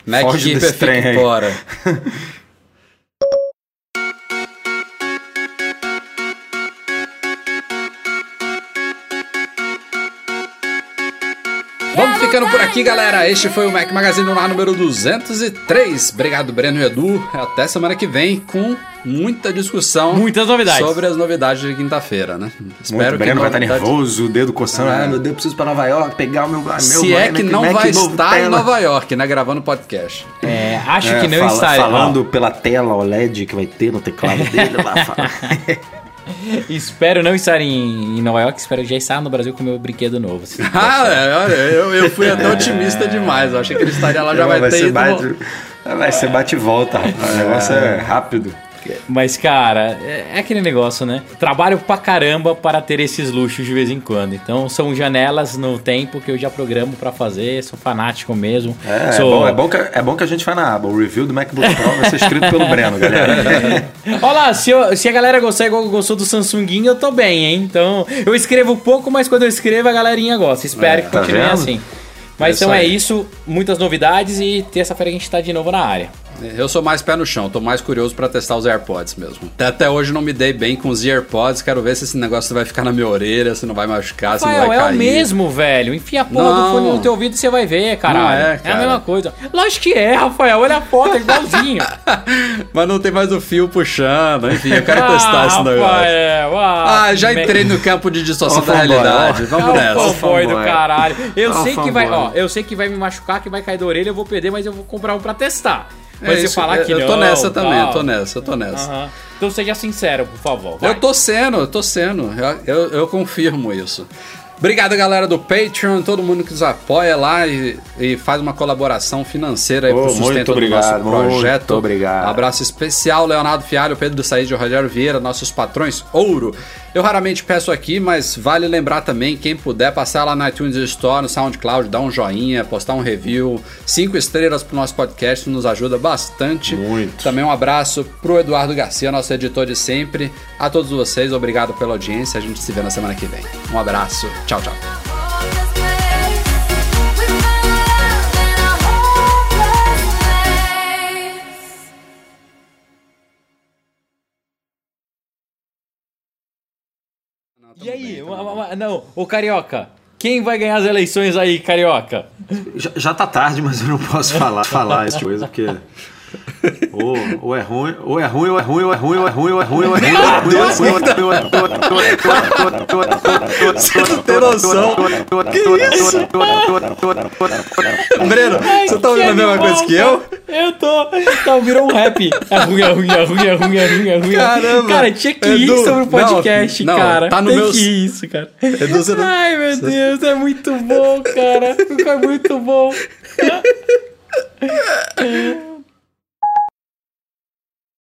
Mac Foge Keeper fica fora. (laughs) aqui, galera. Este foi o Mac Magazine no ar número 203. Obrigado, Breno e Edu. Até semana que vem com muita discussão. Muitas novidades. Sobre as novidades de quinta-feira, né? Muito, o Breno vai estar novidades- nervoso, o dedo coçando. É. Ah, meu Deus, preciso ir pra Nova York, pegar o meu, meu Se é Mac- que não Mac vai estar em tela. Nova York, né? Gravando podcast. É, acho É, que não fala- está. Falando pela tela OLED que vai ter no teclado dele. lá. (laughs) (laughs) Espero não estar em, em Nova York, espero já estar no Brasil com o meu brinquedo novo. (laughs) Ah, é, olha, eu, eu fui até otimista demais. Eu achei que ele estaria lá, já vai, ter ser ido. bate, vai ser bate e volta, rapaz. O negócio é rápido. Mas, cara, é, é aquele negócio, né? Trabalho pra caramba para ter esses luxos de vez em quando. Então, são janelas no tempo que eu já programo pra fazer. Sou fanático mesmo. É, sou... é, bom, é, bom que, é bom que a gente vai na aba. O review do MacBook Pro vai ser escrito pelo Breno, galera. (laughs) Olha lá, se, eu- se a galera gostar igual gostou do Samsunguinho, eu tô bem, hein? Então, eu escrevo pouco, mas quando eu escrevo, a galerinha gosta. Espero É, que tá continue vendo? assim. Mas É então é aí. isso, muitas novidades e terça-feira a gente tá de novo na área. Eu sou mais pé no chão, tô mais curioso pra testar os AirPods mesmo. Até, até hoje não me dei bem com os AirPods, quero ver se esse negócio vai ficar na minha orelha, se não vai machucar, se não Rafael, vai é cair. o mesmo, velho. Enfia a porra Não. do fone no teu ouvido e você vai ver, caralho. Não é, a cara. mesma coisa. Lógico que é, Rafael. Olha a foto, é igualzinho. (laughs) Mas não tem mais o fio puxando, enfim, eu quero testar esse negócio. Rafael, ah, Ah, já me- entrei no campo de distorção Ó, da realidade. ó. É Vamos o nessa. fanboy do caralho. Eu sei que vai, ó, eu sei que vai me machucar, que vai cair da orelha, eu vou perder, mas eu vou comprar um pra testar. Mas É isso, falar eu- que eu não, tô nessa também, eu tô nessa, eu tô nessa. Então seja sincero, por favor. vai. Eu tô sendo, eu tô sendo. Eu, eu, eu confirmo isso. Obrigado, galera do Patreon, todo mundo que nos apoia lá e, e faz uma colaboração financeira aí Oh, pro muito sustento do obrigado, nosso projeto. muito obrigado. Abraço especial, Leonardo Fialho, Pedro Said e Rogério Vieira, nossos patrões ouro. Eu raramente peço aqui, mas vale lembrar também, quem puder, passar lá na iTunes Store, no SoundCloud, dar um joinha, postar um review, cinco estrelas pro nosso podcast, nos ajuda bastante. Muito. Também um abraço pro Eduardo Garcia, nosso editor de sempre. A todos vocês, obrigado pela audiência. A gente se vê na semana que vem. Um abraço. Tchau, tchau. E aí, uma- uma- uma- não, ô Carioca, quem vai ganhar as eleições aí, Carioca? já, já tá tarde, mas eu não posso falar, falar essa coisa, porque ou, ou é ruim, ou é ruim, ou é ruim, ou é ruim, ou é ruim, ou é ruim, ou é ruim. oh é ruim tem é ruim isso? Breno, você tá ouvindo a mesma coisa que eu? Eu tô. Tá, virou um rap. É ruim, é ruim, é ruim, é ruim, é ruim, é ruim. Caramba. Cara, tinha que ir sobre o podcast, cara. Tá no meu... que ir isso, cara. Ai, meu Deus, é muito bom, cara. Ficou muito bom.